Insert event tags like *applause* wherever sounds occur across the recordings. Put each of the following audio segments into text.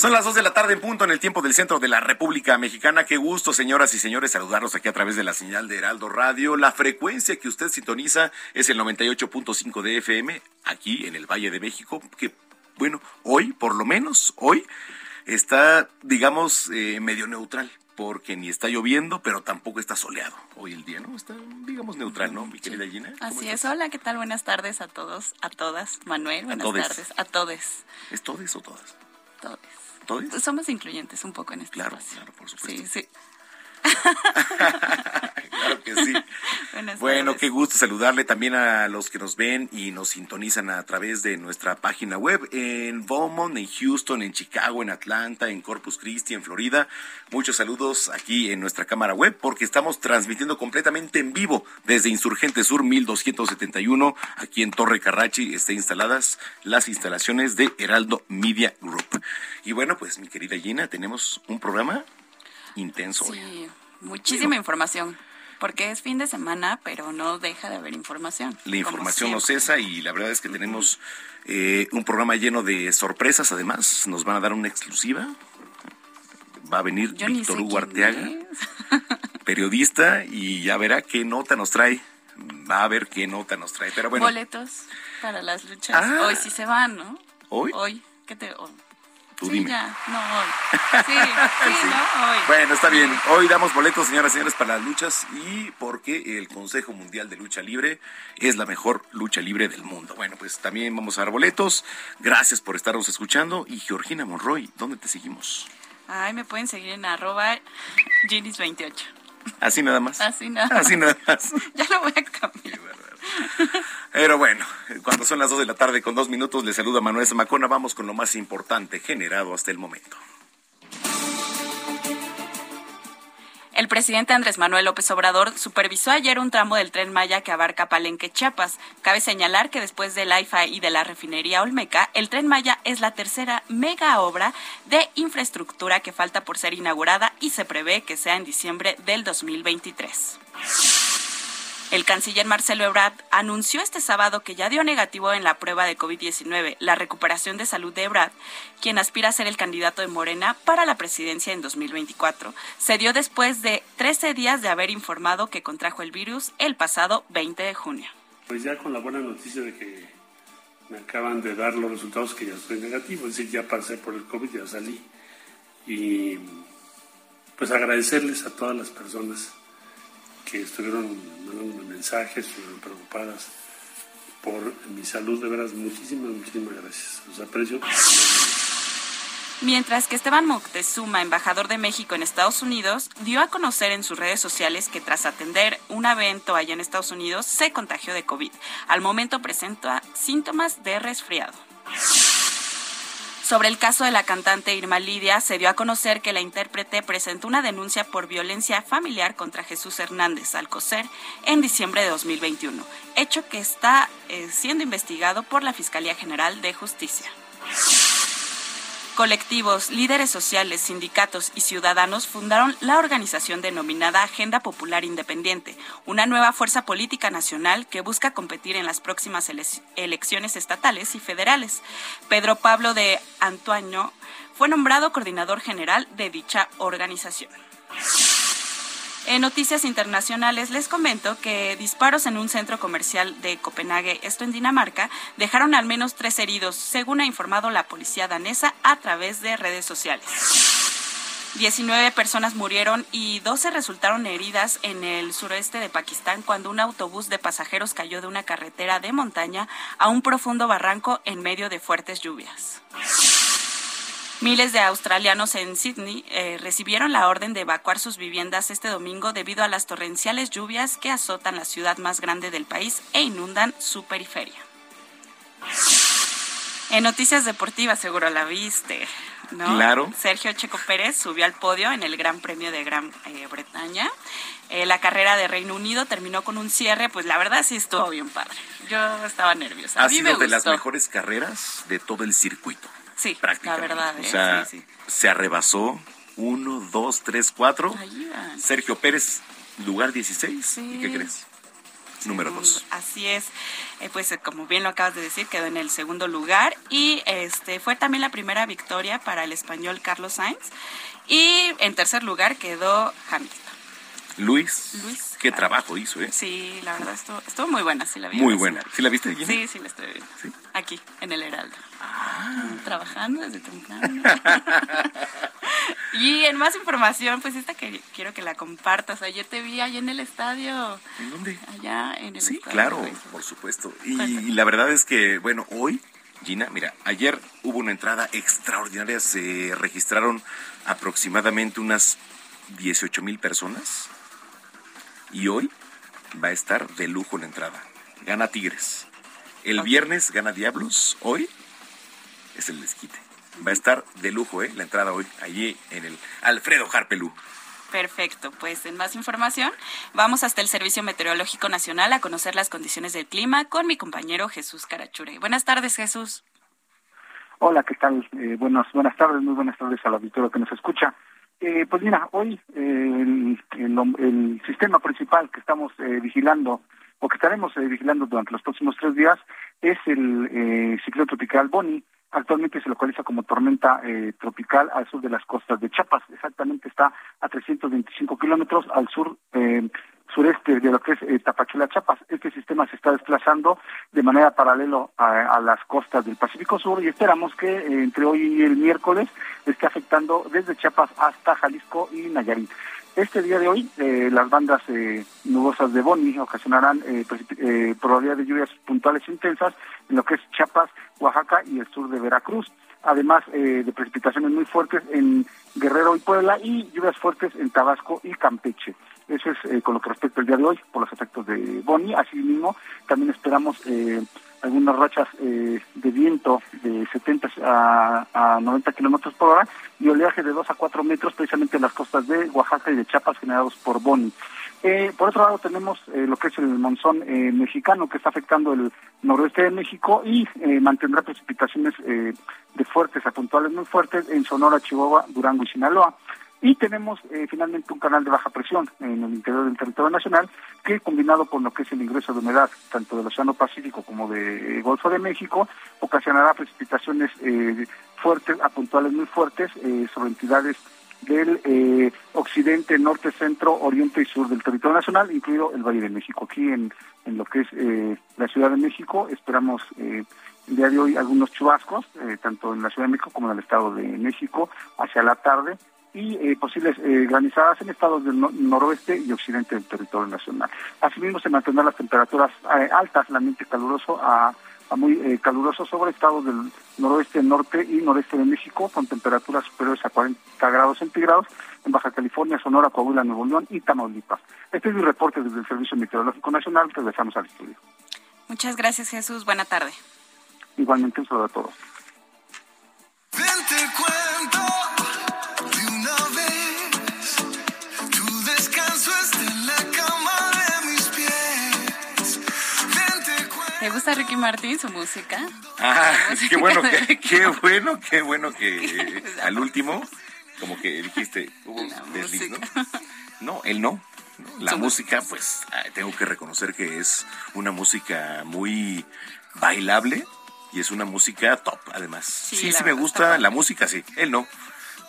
Son las 2 de la tarde en punto en el tiempo del centro de la República Mexicana. Qué gusto, señoras y señores, saludarlos aquí a través de la señal de Heraldo Radio. La frecuencia que usted sintoniza es el 98.5 de FM aquí en el Valle de México, que bueno, hoy, por lo menos hoy, está, digamos, eh, medio neutral porque ni está lloviendo, pero tampoco está soleado hoy el día, ¿no? Está, digamos, neutral, ¿no, mi querida Gina? Así es. Hola, ¿qué tal? Buenas tardes a todos, a todas. Manuel, buenas tardes. A todos. ¿Es todes o todas? Todos. Somos incluyentes un poco en este Claro, claro, por supuesto. Sí, sí. *laughs* claro que sí. *laughs* bueno, qué gusto saludarle también a los que nos ven y nos sintonizan a través de nuestra página web en Beaumont, en Houston, en Chicago, en Atlanta, en Corpus Christi, en Florida. Muchos saludos aquí en nuestra cámara web porque estamos transmitiendo completamente en vivo desde Insurgente Sur 1271. Aquí en Torre Carrachi están instaladas las instalaciones de Heraldo Media Group. Y bueno, pues mi querida Gina, tenemos un programa intenso. Sí, muchísima información. Porque es fin de semana, pero no deja de haber información. La información no cesa y la verdad es que tenemos eh, un programa lleno de sorpresas. Además, nos van a dar una exclusiva. Va a venir Víctor Hugo Arteaga, *laughs* periodista, y ya verá qué nota nos trae. Va a ver qué nota nos trae. Pero bueno. Boletos para las luchas. Ah. Hoy sí se van, ¿no? ¿Hoy? Hoy. ¿Qué te.? Sí, Ya. No, hoy. *laughs* Sí, sí, ¿no? Hoy. Bueno, está bien. Hoy damos boletos, señoras y señores, para las luchas y porque el Consejo Mundial de Lucha Libre es la mejor lucha libre del mundo. Bueno, pues también vamos a dar boletos. Gracias por estarnos escuchando. Y Georgina Monroy, ¿dónde te seguimos? Ay, me pueden seguir en arroba Ginis28. Así nada más. Así nada. Así nada más. *laughs* ya lo voy a cambiar. Pero bueno, cuando son las 2 de la tarde con dos minutos, le saluda Manuel Zamacona. Vamos con lo más importante generado hasta el momento. El presidente Andrés Manuel López Obrador supervisó ayer un tramo del tren Maya que abarca Palenque, Chiapas. Cabe señalar que después del AIFA y de la refinería Olmeca, el tren Maya es la tercera mega obra de infraestructura que falta por ser inaugurada y se prevé que sea en diciembre del 2023. El canciller Marcelo Ebrard anunció este sábado que ya dio negativo en la prueba de COVID-19. La recuperación de salud de Ebrard, quien aspira a ser el candidato de Morena para la presidencia en 2024, se dio después de 13 días de haber informado que contrajo el virus el pasado 20 de junio. Pues ya con la buena noticia de que me acaban de dar los resultados que ya estoy negativo, es decir, ya pasé por el COVID, ya salí. Y pues agradecerles a todas las personas que estuvieron mandando mensajes, preocupadas por mi salud. De veras, muchísimas, muchísimas gracias. Los aprecio. Mientras que Esteban Moctezuma, embajador de México en Estados Unidos, dio a conocer en sus redes sociales que tras atender un evento allá en Estados Unidos se contagió de COVID. Al momento presenta síntomas de resfriado. Sobre el caso de la cantante Irma Lidia, se dio a conocer que la intérprete presentó una denuncia por violencia familiar contra Jesús Hernández Alcocer en diciembre de 2021, hecho que está eh, siendo investigado por la Fiscalía General de Justicia. Colectivos, líderes sociales, sindicatos y ciudadanos fundaron la organización denominada Agenda Popular Independiente, una nueva fuerza política nacional que busca competir en las próximas elecciones estatales y federales. Pedro Pablo de Antuaño fue nombrado coordinador general de dicha organización. En noticias internacionales les comento que disparos en un centro comercial de Copenhague, esto en Dinamarca, dejaron al menos tres heridos, según ha informado la policía danesa a través de redes sociales. 19 personas murieron y 12 resultaron heridas en el suroeste de Pakistán cuando un autobús de pasajeros cayó de una carretera de montaña a un profundo barranco en medio de fuertes lluvias. Miles de australianos en Sydney eh, recibieron la orden de evacuar sus viviendas este domingo debido a las torrenciales lluvias que azotan la ciudad más grande del país e inundan su periferia. En noticias deportivas, seguro la viste. ¿no? Claro. Sergio Checo Pérez subió al podio en el Gran Premio de Gran eh, Bretaña. Eh, la carrera de Reino Unido terminó con un cierre, pues la verdad sí estuvo bien padre. Yo estaba nerviosa. Ha sido de las mejores carreras de todo el circuito. Sí, la verdad. O sea, se arrebasó uno, dos, tres, cuatro. Sergio Pérez, lugar 16. ¿Y qué crees? Número dos. Así es. Eh, pues eh, como bien lo acabas de decir, quedó en el segundo lugar. Y este fue también la primera victoria para el español Carlos Sainz. Y en tercer lugar quedó Hamilton. Luis. Luis. Qué trabajo hizo, ¿eh? Sí, la verdad estuvo, estuvo muy buena, sí la vi. Muy buena. ¿Sí la viste, Gina? Sí, sí la estoy viendo. Aquí, en el Heraldo. Ah. *laughs* Trabajando desde temprano. *laughs* y en más información, pues esta que quiero que la compartas. Ayer te vi allá en el estadio. ¿En dónde? Allá en el sí, estadio. Sí, claro, por supuesto. Y la verdad es que, bueno, hoy Gina, mira, ayer hubo una entrada extraordinaria, se registraron aproximadamente unas 18 mil personas y hoy va a estar de lujo la entrada. Gana Tigres. El viernes gana Diablos. Hoy es el desquite. Va a estar de lujo, ¿eh? La entrada hoy, allí en el Alfredo Harpelú. Perfecto, pues en más información vamos hasta el Servicio Meteorológico Nacional a conocer las condiciones del clima con mi compañero Jesús Carachure. Buenas tardes, Jesús. Hola, ¿qué tal? Eh, buenas, buenas tardes, muy buenas tardes al auditorio que nos escucha. Eh, pues mira, hoy eh, el, sistema principal que estamos eh, vigilando o que estaremos vigilando durante los próximos tres días es el ciclón tropical Boni. Actualmente se localiza como tormenta tropical al sur de las costas de Chiapas. Exactamente está a 325 kilómetros al sur sureste de lo que es eh, Tapachula, Chiapas. Este sistema se está desplazando de manera paralelo a, las costas del Pacífico Sur y esperamos que eh, entre hoy y el miércoles esté afectando desde Chiapas hasta Jalisco y Nayarit. Este día de hoy, eh, las bandas nubosas de Boni ocasionarán probabilidad de lluvias puntuales intensas en lo que es Chiapas, Oaxaca y el sur de Veracruz además de precipitaciones muy fuertes en Guerrero y Puebla y lluvias fuertes en Tabasco y Campeche. Eso es eh, con lo que respecta el día de hoy, por los efectos de Boni. Asimismo, también esperamos eh, algunas rachas eh, de viento de 70 a, a 90 kilómetros por hora y oleaje de 2 a 4 metros precisamente en las costas de Oaxaca y de Chiapas generados por Boni. por otro lado tenemos lo que es el monzón mexicano que está afectando el noroeste de México y mantendrá precipitaciones de fuertes a puntuales muy fuertes en Sonora, Chihuahua, Durango y Sinaloa. Y tenemos eh, finalmente un canal de baja presión en el interior del territorio nacional que combinado con lo que es el ingreso de humedad tanto del Océano Pacífico como del eh, Golfo de México ocasionará precipitaciones eh, fuertes, a puntuales muy fuertes sobre entidades del occidente, norte, centro, oriente y sur del territorio nacional, incluido el Valle de México. Aquí en, en lo que es la Ciudad de México esperamos el día de hoy algunos chubascos, tanto en la Ciudad de México como en el Estado de México, hacia la tarde y eh, posibles eh, granizadas en estados del noroeste y occidente del territorio nacional. Asimismo, se mantendrán las temperaturas eh, altas, el ambiente caluroso a, muy caluroso sobre estados del noroeste, norte y noreste de México, con temperaturas superiores a 40 grados centígrados en Baja California, Sonora, Coahuila, Nuevo León y Tamaulipas. Este es mi reporte desde el Servicio Meteorológico Nacional. Regresamos al estudio. Muchas gracias, Jesús. Buena tarde. Igualmente, un saludo a todos. ¿Te gusta Ricky Martin, su música? Ah, qué bueno, que, qué bueno, qué bueno que *laughs* al último, como que dijiste, hubo desliz, ¿no? *laughs* No, él no. La música, pues, tengo que reconocer que es una música muy bailable y es una música top, además. Sí, sí, me gusta la música, sí. Él no,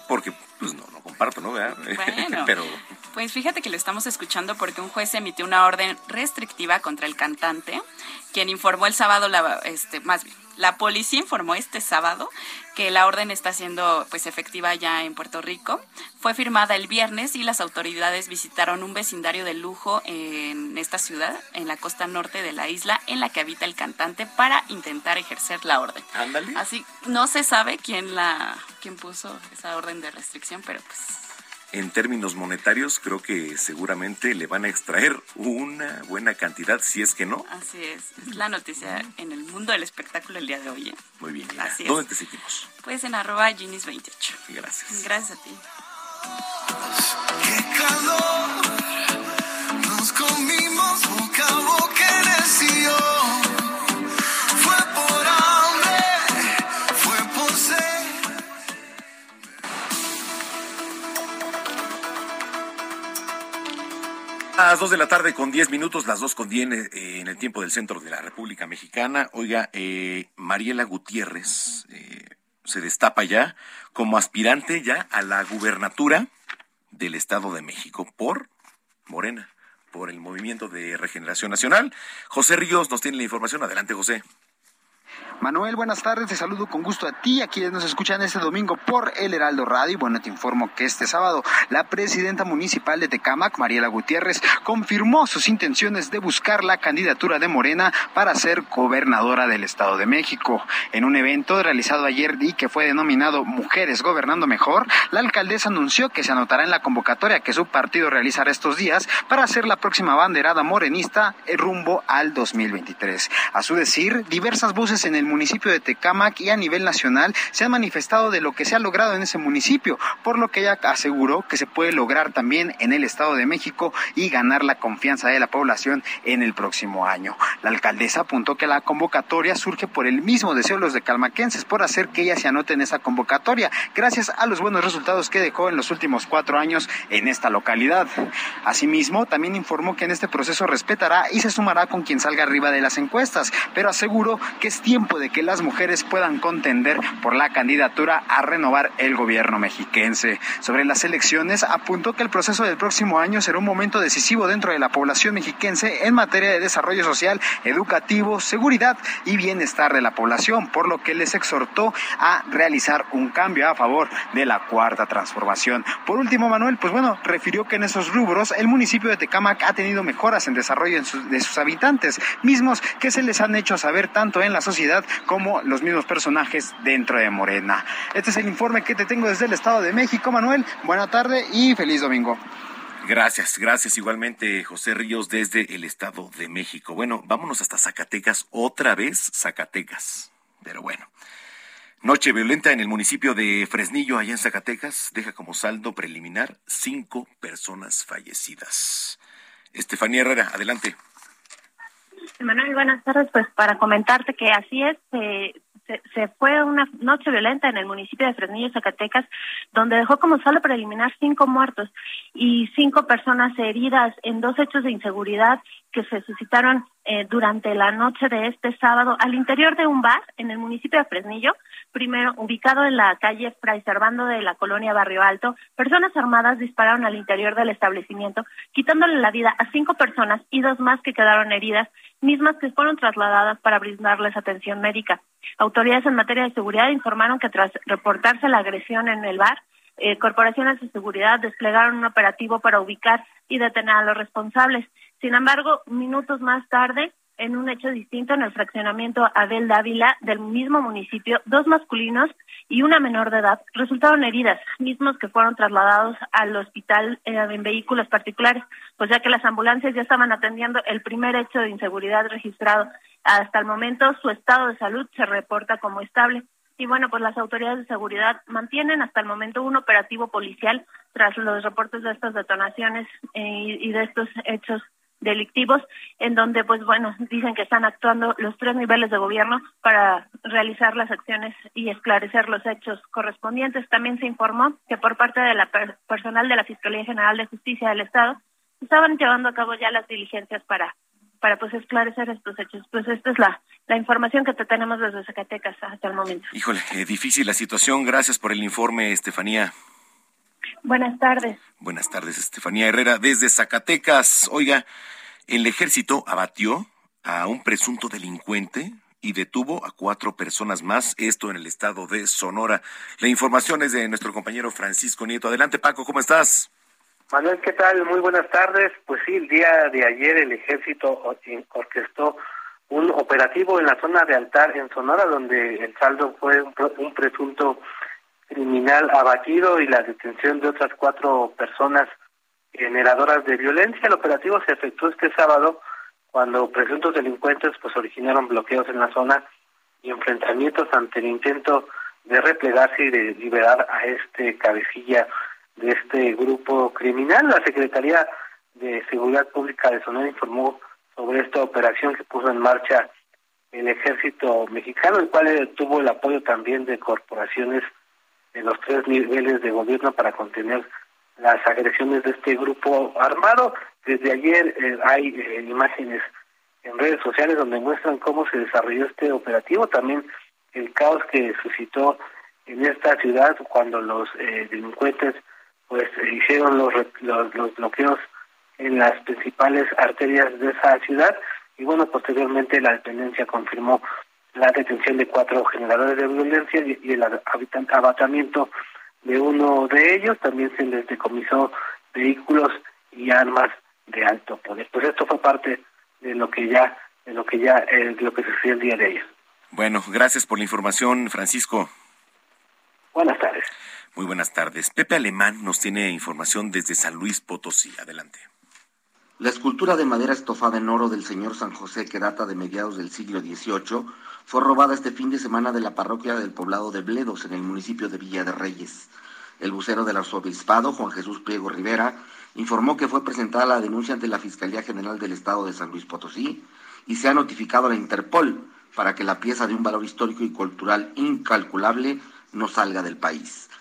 porque, pues, no, no comparto, ¿no? Bueno. *laughs* Pero Pues fíjate que lo estamos escuchando porque un juez emitió una orden restrictiva contra el cantante, quien informó el sábado, la, este, más bien, la policía informó este sábado que la orden está siendo pues efectiva ya en Puerto Rico. Fue firmada el viernes y las autoridades visitaron un vecindario de lujo en esta ciudad, en la costa norte de la isla, en la que habita el cantante para intentar ejercer la orden. Ándale. Así no se sabe quién la quién puso esa orden de restricción, pero pues en términos monetarios, creo que seguramente le van a extraer una buena cantidad, si es que no. Así es, es la noticia en el mundo del espectáculo el día de hoy. ¿eh? Muy bien, Así ¿dónde te seguimos? Pues en arroba Ginis28. Gracias. Gracias a ti. Qué calor, nos comimos Las dos de la tarde con diez minutos, las dos con diez eh, en el tiempo del centro de la República Mexicana. Oiga, eh, Mariela Gutiérrez eh, se destapa ya como aspirante ya a la gubernatura del Estado de México por Morena, por el Movimiento de Regeneración Nacional. José Ríos nos tiene la información. Adelante, José. Manuel, buenas tardes, te saludo con gusto a ti, a quienes nos escuchan este domingo por El Heraldo Radio. Bueno, te informo que este sábado la presidenta municipal de Tecámac, Mariela Gutiérrez, confirmó sus intenciones de buscar la candidatura de Morena para ser gobernadora del Estado de México. En un evento realizado ayer y que fue denominado Mujeres Gobernando Mejor, la alcaldesa anunció que se anotará en la convocatoria que su partido realizará estos días para ser la próxima banderada morenista rumbo al 2023. A su decir, diversas voces en el municipio de Tecámac y a nivel nacional se han manifestado de lo que se ha logrado en ese municipio, por lo que ella aseguró que se puede lograr también en el Estado de México y ganar la confianza de la población en el próximo año. La alcaldesa apuntó que la convocatoria surge por el mismo deseo de los de calmaquenses por hacer que ella se anote en esa convocatoria, gracias a los buenos resultados que dejó en los últimos cuatro años en esta localidad. Asimismo, también informó que en este proceso respetará y se sumará con quien salga arriba de las encuestas, pero aseguró que es tiempo de que las mujeres puedan contender por la candidatura a renovar el gobierno mexiquense. Sobre las elecciones, apuntó que el proceso del próximo año será un momento decisivo dentro de la población mexiquense en materia de desarrollo social, educativo, seguridad y bienestar de la población, por lo que les exhortó a realizar un cambio a favor de la cuarta transformación. Por último, Manuel, pues bueno, refirió que en esos rubros el municipio de Tecámac ha tenido mejoras en desarrollo de sus habitantes, mismos que se les han hecho saber tanto en la sociedad como los mismos personajes dentro de Morena. Este es el informe que te tengo desde el Estado de México, Manuel. Buena tarde y feliz domingo. Gracias, gracias igualmente José Ríos desde el Estado de México. Bueno, vámonos hasta Zacatecas, otra vez Zacatecas. Pero bueno. Noche violenta en el municipio de Fresnillo, allá en Zacatecas, deja como saldo preliminar cinco personas fallecidas. Estefanía Herrera, adelante. Manuel, buenas tardes. Pues para comentarte que así es, se, fue una noche violenta en el municipio de Fresnillo, Zacatecas, donde dejó como saldo preliminar cinco muertos y cinco personas heridas en dos hechos de inseguridad que se suscitaron eh, durante la noche de este sábado al interior de un bar en el municipio de Fresnillo, primero ubicado en la calle Fray Servando de la colonia Barrio Alto, personas armadas dispararon al interior del establecimiento, quitándole la vida a cinco personas y dos más que quedaron heridas, mismas que fueron trasladadas para brindarles atención médica. Autoridades en materia de seguridad informaron que tras reportarse la agresión en el bar, eh, corporaciones de seguridad desplegaron un operativo para ubicar y detener a los responsables. Sin embargo, minutos más tarde, en un hecho distinto en el fraccionamiento Abel Dávila del mismo municipio, dos masculinos y una menor de edad resultaron heridas, mismos que fueron trasladados al hospital eh, en vehículos particulares, pues ya que las ambulancias ya estaban atendiendo el primer hecho de inseguridad registrado. Hasta el momento su estado de salud se reporta como estable. Y bueno, pues las autoridades de seguridad mantienen hasta el momento un operativo policial tras los reportes de estas detonaciones eh, y de estos hechos delictivos, en donde, pues bueno, dicen que están actuando los tres niveles de gobierno para realizar las acciones y esclarecer los hechos correspondientes. También se informó que por parte de la personal de la Fiscalía General de Justicia del Estado estaban llevando a cabo ya las diligencias para para pues esclarecer estos hechos. Pues esta es la, la información que te tenemos desde Zacatecas hasta el momento. Híjole, eh, difícil la situación. Gracias por el informe, Estefanía. Buenas tardes. Buenas tardes, Estefanía Herrera, desde Zacatecas. Oiga, el ejército abatió a un presunto delincuente y detuvo a cuatro personas más, esto en el estado de Sonora. La información es de nuestro compañero Francisco Nieto. Adelante, Paco, ¿cómo estás? Manuel, ¿qué tal? Muy buenas tardes. Pues sí, el día de ayer el ejército orquestó un operativo en la zona de Altar, en Sonora, donde el saldo fue un, presunto criminal abatido y la detención de otras cuatro personas generadoras de violencia. El operativo se efectuó este sábado cuando presuntos delincuentes pues originaron bloqueos en la zona y enfrentamientos ante el intento de replegarse y de liberar a este cabecilla de este grupo criminal. La Secretaría de Seguridad Pública de Sonora informó sobre esta operación que puso en marcha el ejército mexicano, el cual tuvo el apoyo también de corporaciones de los tres niveles de gobierno para contener las agresiones de este grupo armado. Desde ayer eh, hay eh, imágenes en redes sociales donde muestran cómo se desarrolló este operativo, también el caos que suscitó en esta ciudad cuando los eh, delincuentes pues hicieron los, los, bloqueos en las principales arterias de esa ciudad y bueno posteriormente la dependencia confirmó la detención de cuatro generadores de violencia y, el abatamiento de uno de ellos también se les decomisó vehículos y armas de alto poder. Pues esto fue parte de lo que ya, de lo que ya, eh, de lo que sucedió el día de ayer. Bueno, gracias por la información, Francisco. Buenas tardes. Muy buenas tardes. Pepe Alemán nos tiene información desde San Luis Potosí. Adelante. La escultura de madera estofada en oro del señor San José, que data de mediados del siglo XVIII, fue robada este fin de semana de la parroquia del poblado de Bledos, en el municipio de Villa de Reyes. El vocero del arzobispado, Juan Jesús Pliego Rivera, informó que fue presentada la denuncia ante la Fiscalía General del Estado de San Luis Potosí y se ha notificado a la Interpol para que la pieza de un valor histórico y cultural incalculable no salga del país.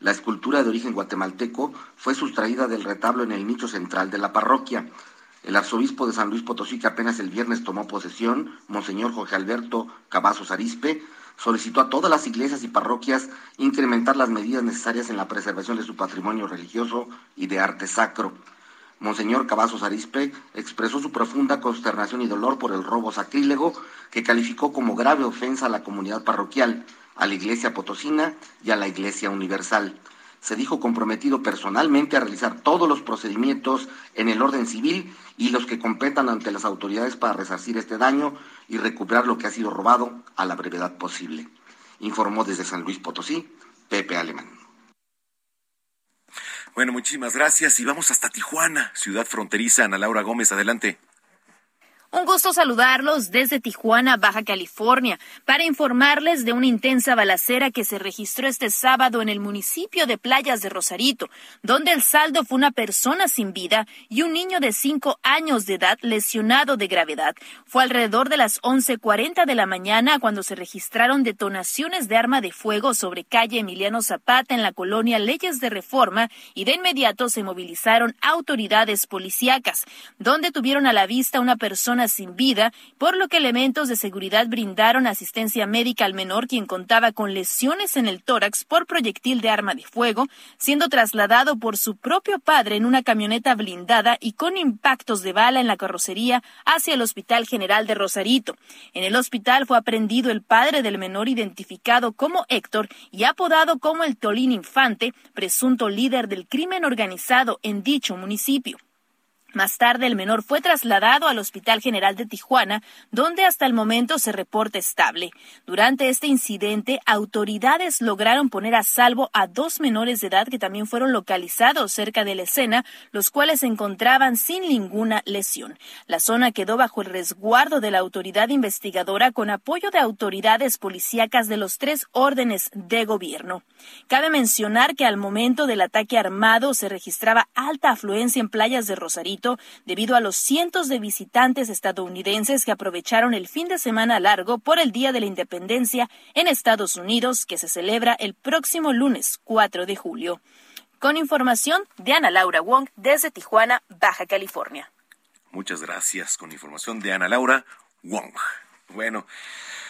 La escultura de origen guatemalteco fue sustraída del retablo en el nicho central de la parroquia. El arzobispo de San Luis Potosí, que apenas el viernes tomó posesión, Monseñor Jorge Alberto Cavazos Arispe, solicitó a todas las iglesias y parroquias incrementar las medidas necesarias en la preservación de su patrimonio religioso y de arte sacro. Monseñor Cavazos Arispe expresó su profunda consternación y dolor por el robo sacrílego que calificó como grave ofensa a la comunidad parroquial, a la Iglesia Potosina y a la Iglesia Universal. Se dijo comprometido personalmente a realizar todos los procedimientos en el orden civil y los que competan ante las autoridades para resarcir este daño y recuperar lo que ha sido robado a la brevedad posible. Informó desde San Luis Potosí, Pepe Alemán. Bueno, muchísimas gracias y vamos hasta Tijuana, ciudad fronteriza. Ana Laura Gómez, adelante. Un gusto saludarlos desde Tijuana, Baja California, para informarles de una intensa balacera que se registró este sábado en el municipio de Playas de Rosarito, donde el saldo fue una persona sin vida y un niño de cinco años de edad lesionado de gravedad. Fue alrededor de las 11.40 de la mañana cuando se registraron detonaciones de arma de fuego sobre calle Emiliano Zapata en la colonia Leyes de Reforma y de inmediato se movilizaron autoridades policíacas, donde tuvieron a la vista una persona sin vida, por lo que elementos de seguridad brindaron asistencia médica al menor quien contaba con lesiones en el tórax por proyectil de arma de fuego, siendo trasladado por su propio padre en una camioneta blindada y con impactos de bala en la carrocería hacia el Hospital General de Rosarito. En el hospital fue aprendido el padre del menor identificado como Héctor y apodado como el Tolín Infante, presunto líder del crimen organizado en dicho municipio. Más tarde, el menor fue trasladado al Hospital General de Tijuana, donde hasta el momento se reporta estable. Durante este incidente, autoridades lograron poner a salvo a dos menores de edad que también fueron localizados cerca de la escena, los cuales se encontraban sin ninguna lesión. La zona quedó bajo el resguardo de la autoridad investigadora con apoyo de autoridades policíacas de los tres órdenes de gobierno. Cabe mencionar que al momento del ataque armado se registraba alta afluencia en playas de Rosarito debido a los cientos de visitantes estadounidenses que aprovecharon el fin de semana largo por el Día de la Independencia en Estados Unidos, que se celebra el próximo lunes 4 de julio. Con información de Ana Laura Wong desde Tijuana, Baja California. Muchas gracias. Con información de Ana Laura Wong. Bueno,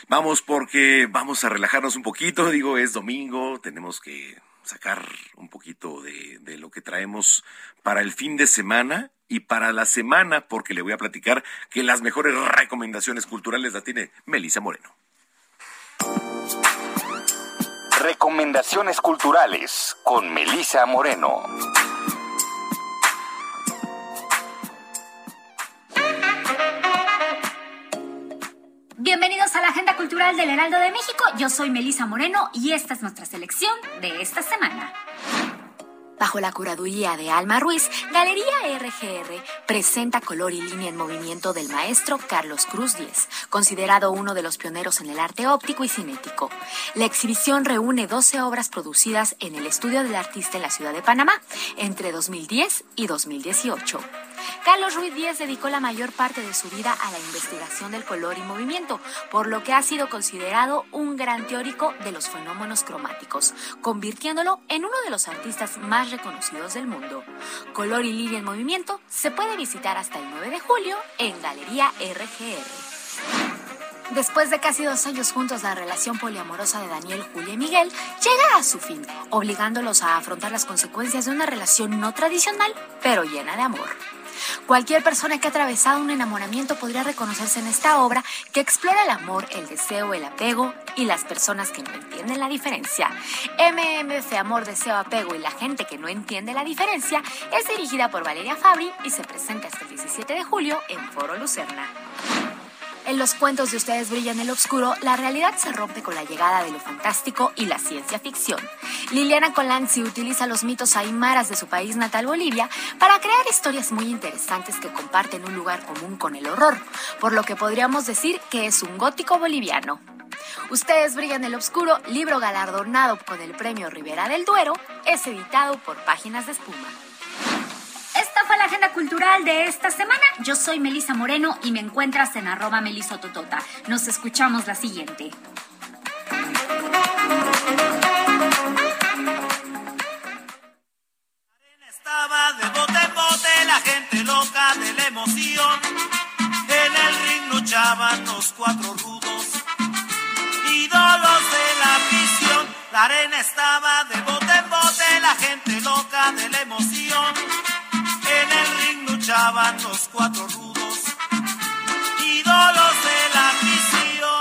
vamos porque vamos a relajarnos un poquito. *laughs* Digo, es domingo, tenemos que sacar un poquito de, de lo que traemos para el fin de semana y para la semana, porque le voy a platicar que las mejores recomendaciones culturales las tiene Melisa Moreno. Recomendaciones culturales con Melisa Moreno. Bienvenidos a la Agenda Cultural del Heraldo de México. Yo soy Melisa Moreno y esta es nuestra selección de esta semana. Bajo la curaduría de Alma Ruiz, Galería RGR presenta Color y Línea en Movimiento del maestro Carlos Cruz Díez, considerado uno de los pioneros en el arte óptico y cinético. La exhibición reúne 12 obras producidas en el estudio del artista en la ciudad de Panamá entre 2010 y 2018. Carlos Ruiz Díez dedicó la mayor parte de su vida a la investigación del color y movimiento, por lo que ha sido considerado un gran teórico de los fenómenos cromáticos, convirtiéndolo en uno de los artistas más reconocidos del mundo. Color y línea en movimiento se puede visitar hasta el 9 de julio en Galería RGR. Después de casi dos años juntos, la relación poliamorosa de Daniel, Julia y Miguel llega a su fin, obligándolos a afrontar las consecuencias de una relación no tradicional, pero llena de amor. Cualquier persona que ha atravesado un enamoramiento podría reconocerse en esta obra que explora el amor, el deseo, el apego y las personas que no entienden la diferencia. MMF Amor, Deseo, Apego y la gente que no entiende la diferencia es dirigida por Valeria Fabri y se presenta hasta el 17 de julio en Foro Lucerna. En los cuentos de Ustedes brillan en el oscuro, la realidad se rompe con la llegada de lo fantástico y la ciencia ficción. Liliana Colanzi utiliza los mitos aymaras de su país natal Bolivia para crear historias muy interesantes que comparten un lugar común con el horror, por lo que podríamos decir que es un gótico boliviano. Ustedes brillan el oscuro, libro galardonado con el premio Rivera del Duero, es editado por Páginas de Espuma. Fue la agenda cultural de esta semana. Yo soy Melisa Moreno y me encuentras en arroba melisototota. Nos escuchamos la siguiente. Estaba de bote en bote la gente loca de la emoción. En el ring luchaban los cuatro rudos, ídolos de la visión. La arena estaba de bote en bote la gente loca de la emoción. En el ring luchaban los cuatro rudos, ídolos de la visión.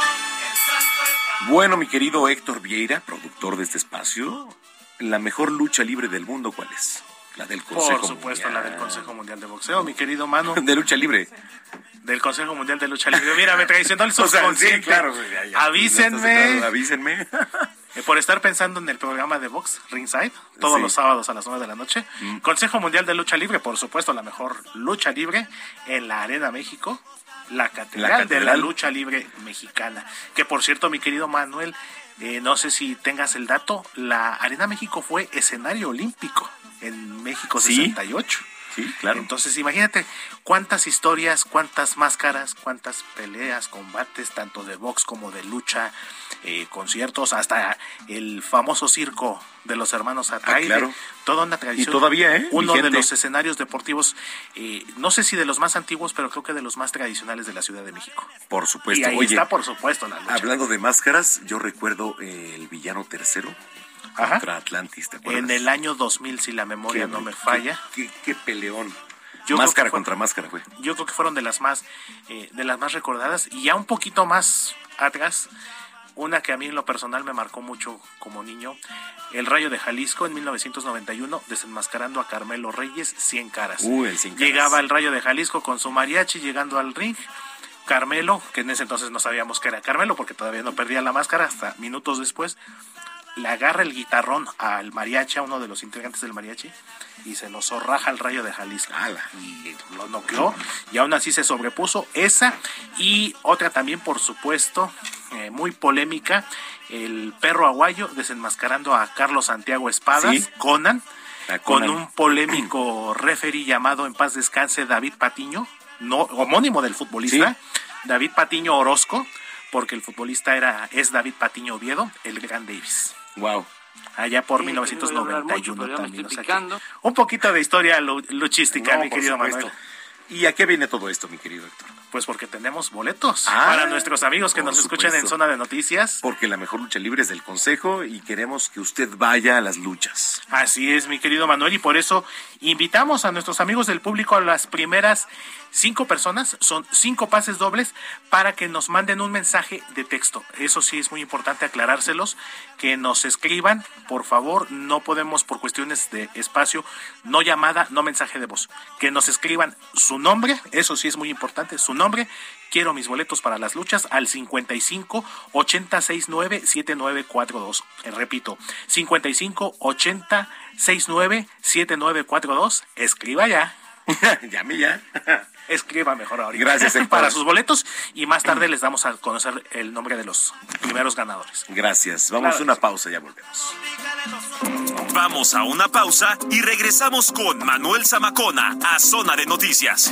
Bueno, mi querido Héctor Vieira, productor de este espacio, la mejor lucha libre del mundo, ¿cuál es? La del Consejo Por supuesto, la del Consejo Mundial de Boxeo, mi querido Manu. *laughs* De lucha libre. Del Consejo Mundial de Lucha Libre. Mira, me traicionó el *laughs* O sea, sí, subconsciente. claro, ya, ya. Avísenme. Avísenme. *laughs* Eh, Por estar pensando en el programa de Box Ringside, todos Sí. los sábados a las 9 de la noche. Consejo Mundial de Lucha Libre, por supuesto, la mejor lucha libre en la Arena México, la catedral, La de la lucha libre mexicana. Que por cierto, mi querido Manuel, eh, no sé si tengas el dato, la Arena México fue escenario olímpico en México Sí. 68. Sí, claro. Entonces, imagínate cuántas historias, cuántas máscaras, cuántas peleas, combates, tanto de box como de lucha, eh, conciertos, hasta el famoso circo de los hermanos Atreides. Ah, claro. Toda una tradición. Y todavía, ¿eh? Uno de los escenarios deportivos, eh, no sé si de los más antiguos, pero creo que de los más tradicionales de la Ciudad de México. Por supuesto. y ahí Oye, está, por supuesto, la lucha. hablando de máscaras, yo recuerdo el villano tercero Ajá. contra Atlantis, ¿te acuerdas? En el año 2000, si la memoria Qué- no me qué- falla. Qué, qué peleón. Yo máscara contra máscara, güey. yo creo que fueron de las más eh, de las más recordadas y ya un poquito más atrás una que a mí en lo personal me marcó mucho como niño el Rayo de Jalisco en 1991 desenmascarando a Carmelo Reyes 100 caras Uh, el Cien Caras. llegaba el Rayo de Jalisco con su mariachi llegando al ring Carmelo que en ese entonces no sabíamos que era Carmelo porque todavía no perdía la máscara hasta minutos después le agarra el guitarrón al mariachi, a uno de los integrantes del mariachi, y se lo zorraja al rayo de Jalisco. Y lo noqueó, y aún así se sobrepuso. Esa y otra también, por supuesto, eh, muy polémica, el perro aguayo desenmascarando a Carlos Santiago Espadas, Sí. Conan, con Conan. un polémico *clears throat* referee llamado en paz descanse David Patiño, no, homónimo del futbolista, David Patiño Orozco, porque el futbolista era, es David Patiño Oviedo, el gran Davis. Wow. Allá por Sí, que no voy a hablar 1991 mucho, también. o sea que un poquito de historia lu- luchística, No, mi querido. Manuel. ¿Y a qué viene todo esto, mi querido Héctor? Pues porque tenemos boletos ah, para nuestros amigos que nos escuchan en Zona de Noticias. Porque la mejor lucha libre es del Consejo y queremos que usted vaya a las luchas. Así es, mi querido Manuel, y por eso invitamos a nuestros amigos del público a las primeras cinco personas, son cinco pases dobles para que nos manden un mensaje de texto. Eso sí es muy importante aclarárselos, que nos escriban, por favor, no podemos por cuestiones de espacio, no llamada, no mensaje de voz, que nos escriban su nombre, eso sí es muy importante, su nombre, quiero mis boletos para las luchas al 55 80 69 7942. Repito, 55 80 69 7942. Escriba ya. Llame *laughs* ya. *laughs* Escriba mejor ahorita. Gracias, Para sus boletos y más tarde *clears throat* les damos a conocer el nombre de los primeros ganadores. Gracias. Vamos a una pausa, ya volvemos. Vamos a una pausa y regresamos con Manuel Zamacona a Zona de Noticias.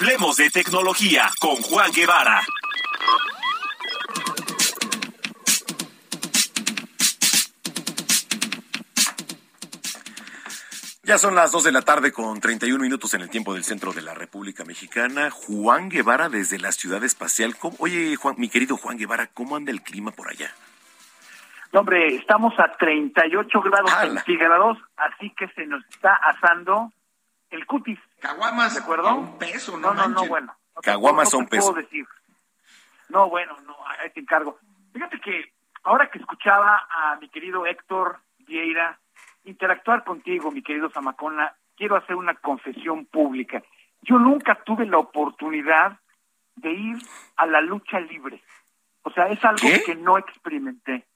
Hablemos de tecnología con Juan Guevara. Ya son las 2 de la tarde con 31 minutos en el tiempo del centro de la República Mexicana. Juan Guevara desde la ciudad espacial. Oye, Juan, mi querido Juan Guevara, ¿cómo anda el clima por allá? hombre, estamos a 38 grados centígrados, así que se nos está asando el cutis. Caguamas ¿de acuerdo? un peso, no No, no, bueno. Caguamas son peso. Puedo decir. No, bueno, no, ahí te encargo. Fíjate que ahora que escuchaba a mi querido Héctor Vieira interactuar contigo, mi querido Zamacona, quiero hacer una confesión pública. Yo nunca tuve la oportunidad de ir a la lucha libre. O sea, es algo que no experimenté.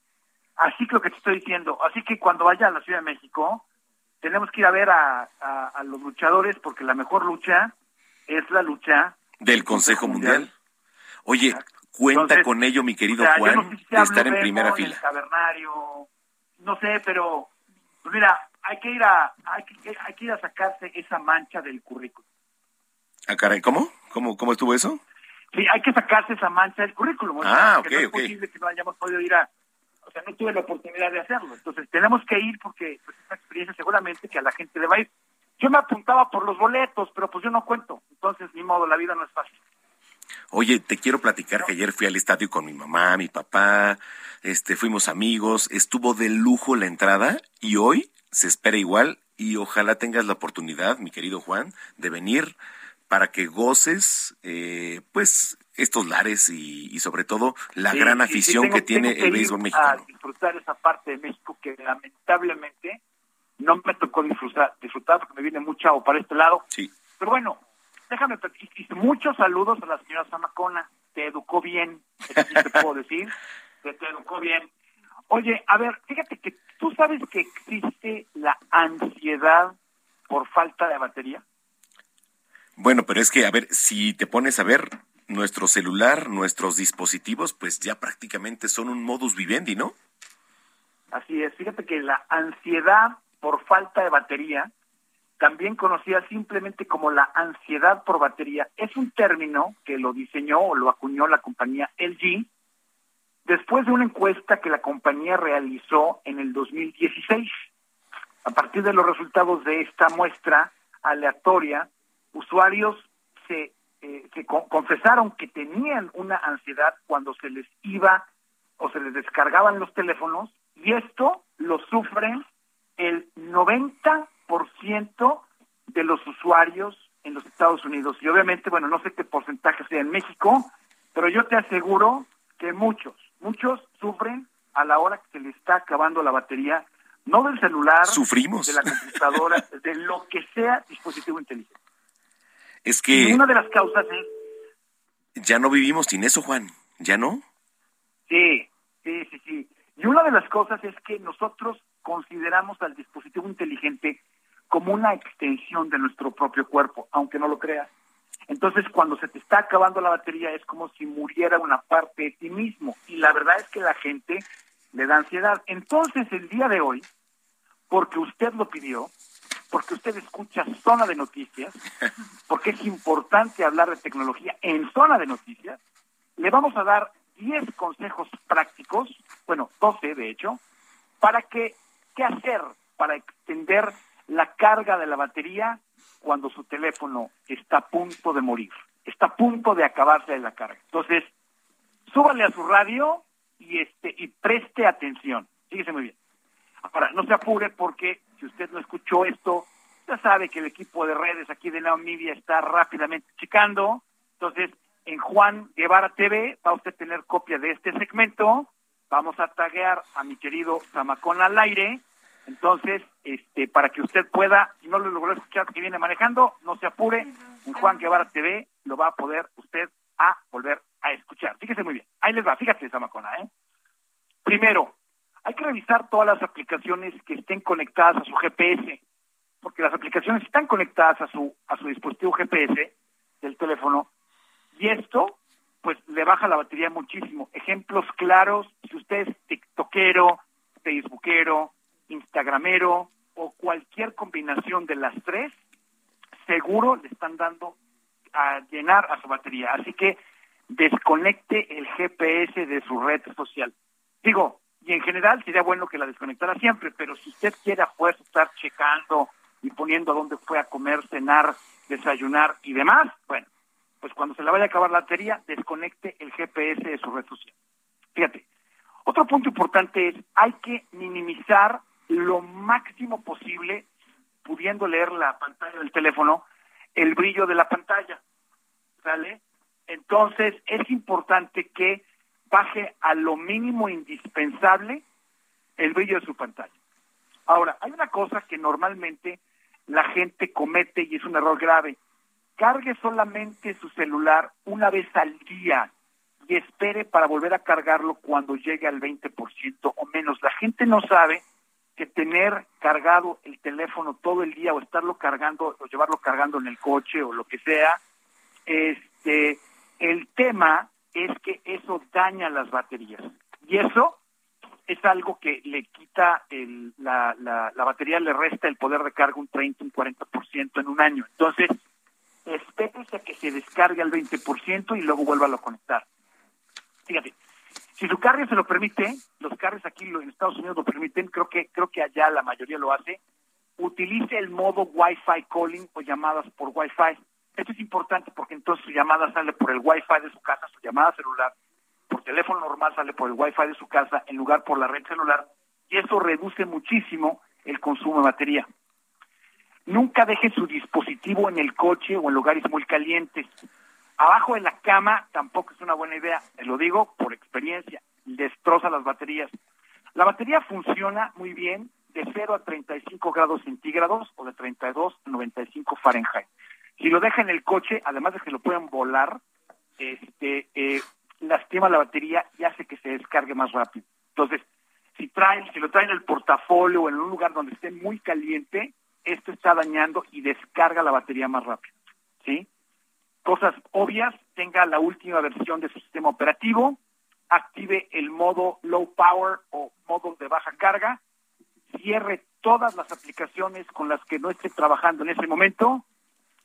Así que lo que te estoy diciendo. Así que cuando vaya a la Ciudad de México, tenemos que ir a ver a, los luchadores porque la mejor lucha es la lucha del Consejo Mundial. Oye, cuenta con ello, mi querido Juan, de estar en primera fila. no sé, pero pues mira, hay que ir a hay que, hay que ir a sacarse esa mancha del currículum. Ah, caray, ¿cómo? ¿Cómo cómo estuvo eso? Sí, hay que sacarse esa mancha del currículum. Ah, ok, no es posible que no hayamos podido ir a o sea, no tuve la oportunidad de hacerlo. Entonces, tenemos que ir porque pues, es una experiencia seguramente que a la gente le va a ir. Yo me apuntaba por los boletos, pero pues yo no cuento. Entonces, ni modo, la vida no es fácil. Oye, te quiero platicar que ayer fui al estadio con mi mamá, mi papá, este, fuimos amigos, estuvo de lujo la entrada y hoy se espera igual y ojalá tengas la oportunidad, mi querido Juan, de venir para que goces, eh, pues, estos lares y, sobre todo la gran afición que tiene el béisbol mexicano. A disfrutar esa parte de México que lamentablemente no me tocó disfrutar, disfrutar porque me viene mucha o para este lado. Sí. Pero bueno, déjame, muchos saludos a la señora Zamacona, te educó bien, te puedo decir, *laughs* te, te educó bien. Oye, a ver, fíjate que tú sabes que existe la ansiedad por falta de batería. Bueno, pero es que, a ver, si te pones a ver, nuestro celular, nuestros dispositivos, pues ya prácticamente son un modus vivendi, ¿no? Así es, fíjate que la ansiedad por falta de batería, también conocida simplemente como la ansiedad por batería, es un término que lo diseñó o lo acuñó la compañía LG después de una encuesta que la compañía realizó en el 2016. A partir de los resultados de esta muestra aleatoria, usuarios se eh, que confesaron que tenían una ansiedad cuando se les iba o se les descargaban los teléfonos y esto lo sufren el 90% de los usuarios en los Estados Unidos. Y obviamente, bueno, no sé qué porcentaje sea en México, pero yo te aseguro que muchos, muchos sufren a la hora que se le está acabando la batería, no del celular, sufrimos de la computadora, de lo que sea dispositivo inteligente. Es que y una de las causas es ya no vivimos sin eso, Juan, ¿ya no? Sí, sí, sí, sí. Y una de las cosas es que nosotros consideramos al dispositivo inteligente como una extensión de nuestro propio cuerpo, aunque no lo creas. Entonces, cuando se te está acabando la batería, es como si muriera una parte de ti mismo. Y la verdad es que la gente le da ansiedad. Entonces, el día de hoy, porque usted lo pidió, porque usted escucha Zona de Noticias, *laughs* porque es importante hablar de tecnología en Zona de Noticias, le vamos a dar 10 consejos prácticos, bueno, 12 de hecho, para que, qué hacer para extender la carga de la batería cuando su teléfono está a punto de morir, está a punto de acabarse de la carga. Entonces, súbale a su radio y este y preste atención. Fíjese muy bien. Ahora, no se apure porque si usted no escuchó esto, ya sabe que el equipo de redes aquí de la Media está rápidamente checando. Entonces, en Juan Guevara TV va a usted tener copia de este segmento. Vamos a taguear a mi querido Zamacón al aire. Entonces, este, para que usted pueda, si no lo logró escuchar que viene manejando, no se apure. En Juan Guevara TV lo va a poder usted a volver a escuchar. Fíjese muy bien. Ahí les va. Fíjate, Zamacona, ¿eh? Primero, hay que revisar todas las aplicaciones que estén conectadas a su GPS, porque las aplicaciones están conectadas a su a su dispositivo GPS del teléfono y esto pues le baja la batería muchísimo. Ejemplos claros, si usted es tiktokero, facebookero, instagramero o cualquier combinación de las tres, seguro le están dando a llenar a su batería. Así que desconecte el GPS de su red social. Digo, y en general sería bueno que la desconectara siempre, pero si usted quiere a estar checando y poniendo dónde fue a comer, cenar, desayunar y demás, bueno, pues cuando se le vaya a acabar la batería, desconecte el GPS de su red social. Fíjate, otro punto importante es, hay que minimizar lo máximo posible, pudiendo leer la pantalla del teléfono, el brillo de la pantalla. ¿Sale? Entonces, es importante que baje a lo mínimo indispensable el brillo de su pantalla. Ahora, hay una cosa que normalmente la gente comete y es un error grave. Cargue solamente su celular una vez al día y espere para volver a cargarlo cuando llegue al 20% o menos. La gente no sabe que tener cargado el teléfono todo el día o estarlo cargando o llevarlo cargando en el coche o lo que sea, este, el tema es que eso daña las baterías. Y eso es algo que le quita el, la, la, la batería, le resta el poder de carga un 30, un 40% en un año. Entonces, espérese a que se descargue al 20% y luego vuelva a conectar. Fíjate, si su carga se lo permite, los carros aquí en Estados Unidos lo permiten, creo que creo que allá la mayoría lo hace, utilice el modo Wi-Fi calling o llamadas por Wi-Fi. Esto es importante porque entonces su llamada sale por el Wi-Fi de su casa, su llamada celular por teléfono normal sale por el Wi-Fi de su casa en lugar por la red celular y eso reduce muchísimo el consumo de batería. Nunca deje su dispositivo en el coche o en lugares muy calientes. Abajo de la cama tampoco es una buena idea, te lo digo por experiencia, destroza las baterías. La batería funciona muy bien de 0 a 35 grados centígrados o de 32 a 95 Fahrenheit. Si lo deja en el coche, además de que lo pueden volar, este, eh, lastima la batería y hace que se descargue más rápido. Entonces, si traen, si lo traen en el portafolio o en un lugar donde esté muy caliente, esto está dañando y descarga la batería más rápido. ¿Sí? Cosas obvias, tenga la última versión de su sistema operativo, active el modo low power o modo de baja carga, cierre todas las aplicaciones con las que no esté trabajando en ese momento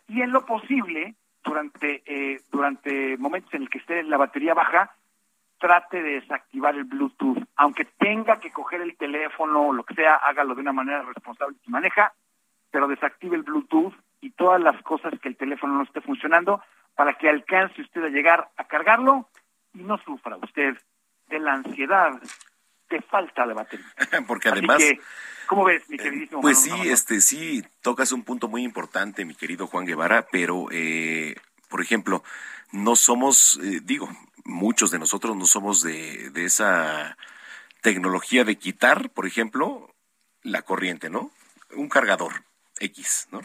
y en lo posible, durante, eh, durante momentos en el que esté la batería baja, trate de desactivar el Bluetooth. Aunque tenga que coger el teléfono o lo que sea, hágalo de una manera responsable si maneja, pero desactive el Bluetooth y todas las cosas que el teléfono no esté funcionando para que alcance usted a llegar a cargarlo y no sufra usted de la ansiedad de falta de batería. *laughs* Porque además... ¿Cómo ves, mi queridísimo? Pues sí, este sí, tocas un punto muy importante, mi querido Juan Guevara, pero, eh, por ejemplo, no somos, eh, digo, muchos de nosotros no somos de, de esa tecnología de quitar, por ejemplo, la corriente, ¿no? Un cargador X, ¿no?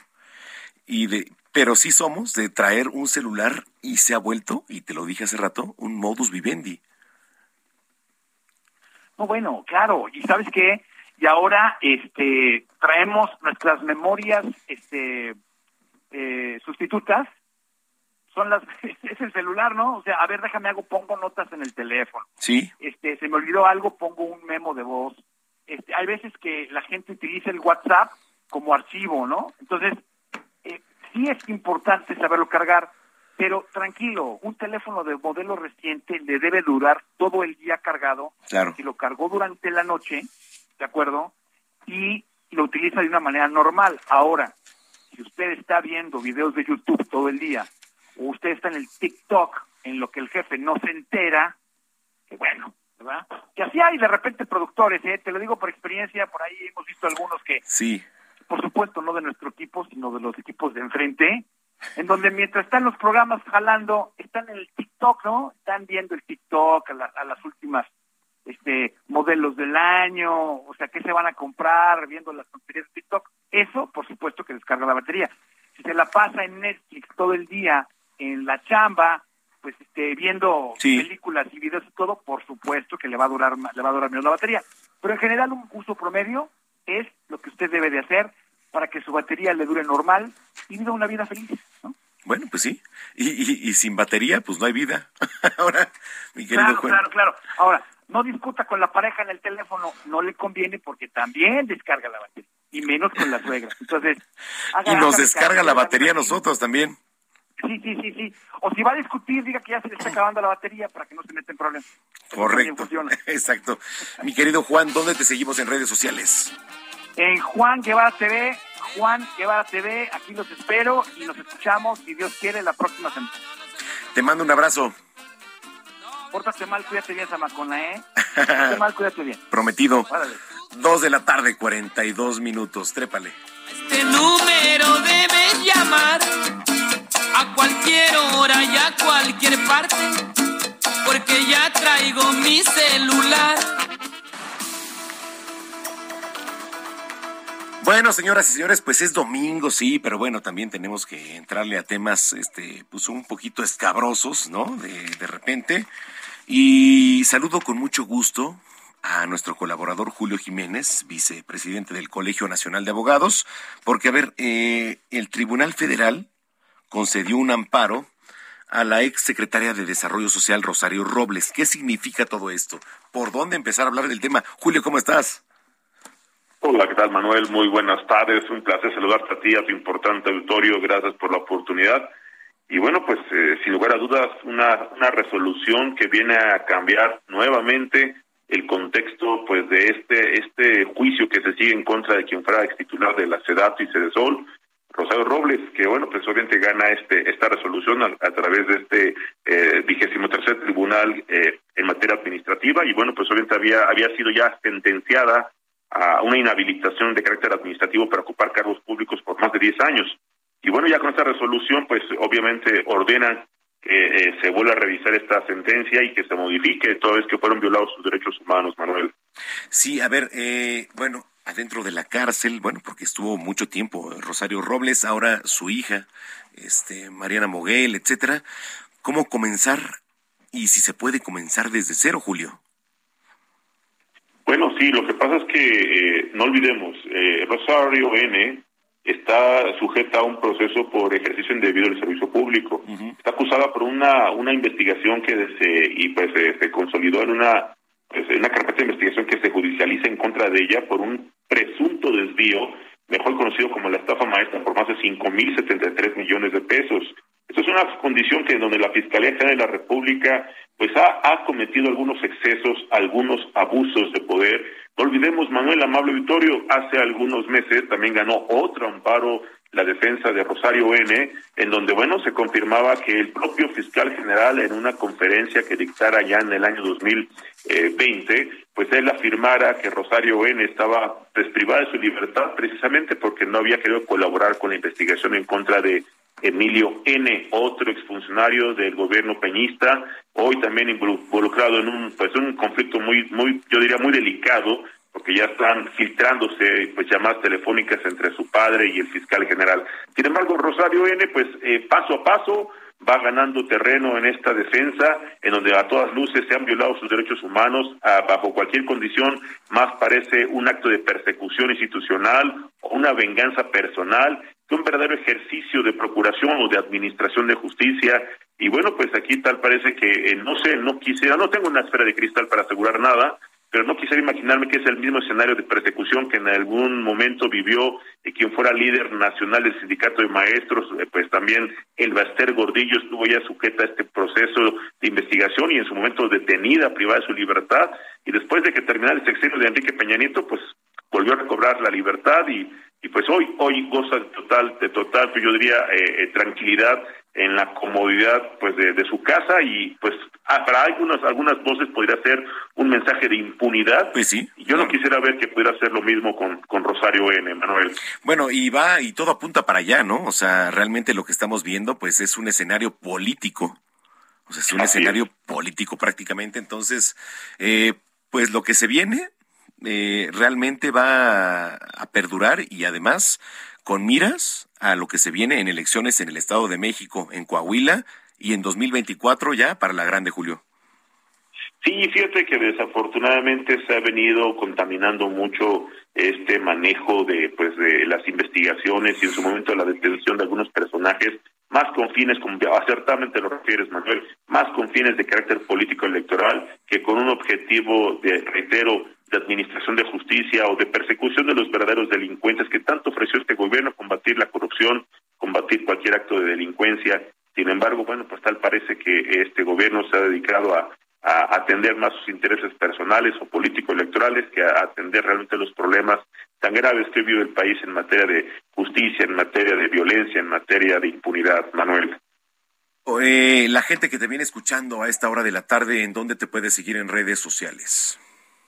Y de, pero sí somos de traer un celular y se ha vuelto, y te lo dije hace rato, un modus vivendi. No, bueno, claro, y sabes qué, y ahora este traemos nuestras memorias este eh, sustitutas. Son las *laughs* es el celular no o sea a ver déjame hago pongo notas en el teléfono. Sí. Este se me olvidó algo pongo un memo de voz. Este hay veces que la gente utiliza el WhatsApp como archivo no entonces eh, sí es importante saberlo cargar pero tranquilo, un teléfono de modelo reciente le debe durar todo el día cargado. Claro. Si lo cargó durante la noche, ¿de acuerdo? Y lo utiliza de una manera normal. Ahora, si usted está viendo videos de YouTube todo el día, o usted está en el TikTok, en lo que el jefe no se entera, que bueno, ¿verdad? Que así hay de repente productores, ¿eh? te lo digo por experiencia, por ahí hemos visto algunos que, sí. por supuesto, no de nuestro equipo, sino de los equipos de enfrente, en donde mientras están los programas jalando, están en el TikTok, ¿no? Están viendo el TikTok a, a las últimas este modelos del año, o sea, qué se van a comprar, viendo las tonterías de TikTok, eso por supuesto que descarga la batería. Si se la pasa en Netflix todo el día, en la chamba, pues este, viendo películas y videos y todo, por supuesto que le va a durar le va a durar menos la batería. Pero en general un uso promedio es lo que usted debe de hacer para que su batería le dure normal y viva una vida feliz, ¿no? Bueno, pues sí. Y, y, sin batería, pues no hay vida. *laughs* Ahora, mi querido Claro, claro, claro. Ahora, no discuta con la pareja en el teléfono, no le conviene porque también descarga la batería, y menos con la suegra. Entonces, *laughs* y nos descarga la batería a nosotros también. Sí, sí, sí, sí. O si va a discutir, diga que ya se le está acabando la batería para que no se meta en problemas. Correcto. *laughs* Exacto. Mi querido Juan, ¿dónde te seguimos en redes sociales? En Juan Guevara TV, Juan Guevara TV, aquí los espero y nos escuchamos, si Dios quiere, la próxima semana. Te mando un abrazo. Pórtate mal, cuídate bien, Samacona, ¿eh? *laughs* Pórtate mal, cuídate bien. Prometido. Dos de la tarde, 42 minutos. Trépale. Este número debes llamar a cualquier hora y a cualquier parte, porque ya traigo mi celular. Bueno, señoras y señores, pues es domingo, sí, pero bueno, también tenemos que entrarle a temas, este, pues un poquito escabrosos, ¿no? De, de repente. Y saludo con mucho gusto a nuestro colaborador Julio Jiménez, vicepresidente del Colegio Nacional de Abogados, porque, a ver, eh, el Tribunal Federal concedió un amparo a la ex secretaria de Desarrollo Social Rosario Robles. ¿Qué significa todo esto? ¿Por dónde empezar a hablar del tema? Julio, ¿cómo estás? Hola, ¿qué tal Manuel? Muy buenas tardes. Un placer saludarte a ti, a tu importante auditorio. Gracias por la oportunidad. Y bueno, pues eh, sin lugar a dudas, una, una resolución que viene a cambiar nuevamente el contexto pues de este este juicio que se sigue en contra de quien fuera ex titular de la SEDAT y Cedesol, Rosario Robles, que bueno, pues obviamente gana este esta resolución a, través de este eh, vigésimo tercer tribunal eh, en materia administrativa y bueno, pues obviamente había había sido ya sentenciada a una inhabilitación de carácter administrativo para ocupar cargos públicos por más de 10 años. Y bueno, ya con esta resolución, pues obviamente ordenan que eh, se vuelva a revisar esta sentencia y que se modifique toda vez que fueron violados sus derechos humanos, Manuel. Sí, a ver, eh, bueno, adentro de la cárcel, bueno, porque estuvo mucho tiempo Rosario Robles, ahora su hija, este, Mariana Moguel, etcétera. ¿Cómo comenzar? Y si se puede comenzar desde cero, Julio. Bueno, sí, lo que pasa es que eh, no olvidemos, Rosario N está sujeta a un proceso por ejercicio indebido del servicio público. Está acusada por una una investigación que se y pues se, consolidó en una pues, una carpeta de investigación que se judicializa en contra de ella por un presunto desvío, mejor conocido como la estafa maestra, por más de cinco mil setenta y tres millones de pesos. Esto es una condición que en donde la Fiscalía General de la República pues ha, cometido algunos excesos, algunos abusos de poder. No olvidemos, Manuel Amable Vitorio, hace algunos meses también ganó otro amparo la defensa de Rosario N, en donde, bueno, se confirmaba que el propio fiscal general en una conferencia que dictara ya en el año 2020, pues él afirmara que Rosario N estaba pues, privada de su libertad precisamente porque no había querido colaborar con la investigación en contra de Emilio N, otro exfuncionario del gobierno peñista, hoy también involucrado en un pues un conflicto muy muy yo diría muy delicado porque ya están filtrándose pues llamadas telefónicas entre su padre y el fiscal general. Sin embargo, Rosario N pues eh, paso a paso va ganando terreno en esta defensa, en donde a todas luces se han violado sus derechos humanos bajo cualquier condición, más parece un acto de persecución institucional o una venganza personal un verdadero ejercicio de procuración o de administración de justicia. Y bueno, pues aquí tal parece que, eh, no sé, no quisiera, no tengo una esfera de cristal para asegurar nada, pero no quisiera imaginarme que es el mismo escenario de persecución que en algún momento vivió eh, quien fuera líder nacional del sindicato de maestros, eh, pues también el Baster Gordillo estuvo ya sujeta a este proceso de investigación y en su momento detenida, privada de su libertad, y después de que terminara el sexenio de Enrique Peña Nieto, pues volvió a recobrar la libertad y, y pues hoy hoy goza de total de total pues yo diría eh, tranquilidad en la comodidad pues de, su casa y pues ah, para algunas algunas voces podría ser un mensaje de impunidad. Pues sí. Yo no quisiera ver que pudiera hacer lo mismo con, con Rosario N Manuel. Bueno y va y todo apunta para allá no o sea realmente lo que estamos viendo pues es un escenario político. O sea es un escenario político prácticamente. Entonces eh, pues lo que se viene eh, realmente va a perdurar y además con miras a lo que se viene en elecciones en el Estado de México, en Coahuila y en 2024 ya para la Grande Julio. Sí, fíjate que desafortunadamente se ha venido contaminando mucho este manejo de pues de las investigaciones y en su momento la detención de algunos personajes más con fines, como acertadamente lo refieres, Manuel, más con fines de carácter político electoral que con un objetivo de, reitero, de administración de justicia o de persecución de los verdaderos delincuentes que tanto ofreció este gobierno, combatir la corrupción, combatir cualquier acto de delincuencia. Sin embargo, bueno, pues tal parece que este gobierno se ha dedicado a, atender más sus intereses personales o político-electorales que a atender realmente los problemas tan graves que vive el país en materia de justicia, en materia de violencia, en materia de impunidad, Manuel. Eh, la gente que te viene escuchando a esta hora de la tarde, ¿en dónde te puede seguir en redes sociales?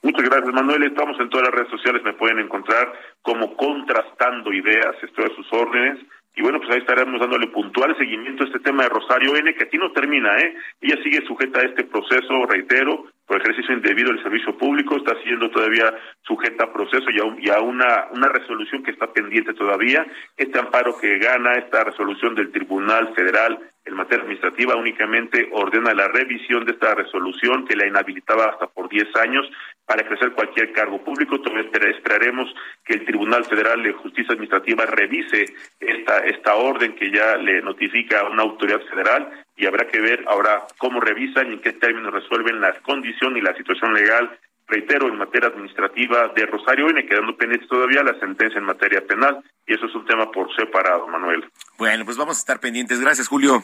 Muchas gracias, Manuel. Estamos en todas las redes sociales, me pueden encontrar como contrastando ideas, estoy a sus órdenes. Y bueno, pues ahí estaremos dándole puntual seguimiento a este tema de Rosario N, que aquí no termina, ¿eh? Ella sigue sujeta a este proceso, reitero, por ejercicio indebido del servicio público, está siendo todavía sujeta a proceso y a, a una, una resolución que está pendiente todavía. Este amparo que gana, esta resolución del Tribunal Federal en materia administrativa únicamente ordena la revisión de esta resolución que la inhabilitaba hasta por 10 años para ejercer cualquier cargo público. Todavía esperaremos que el Tribunal Federal de Justicia Administrativa revise esta, esta orden que ya le notifica a una autoridad federal y habrá que ver ahora cómo revisan y en qué términos resuelven la condición y la situación legal reitero, en materia administrativa de Rosario N, quedando pendiente todavía la sentencia en materia penal, y eso es un tema por separado, Manuel. Bueno, pues vamos a estar pendientes. Gracias, Julio.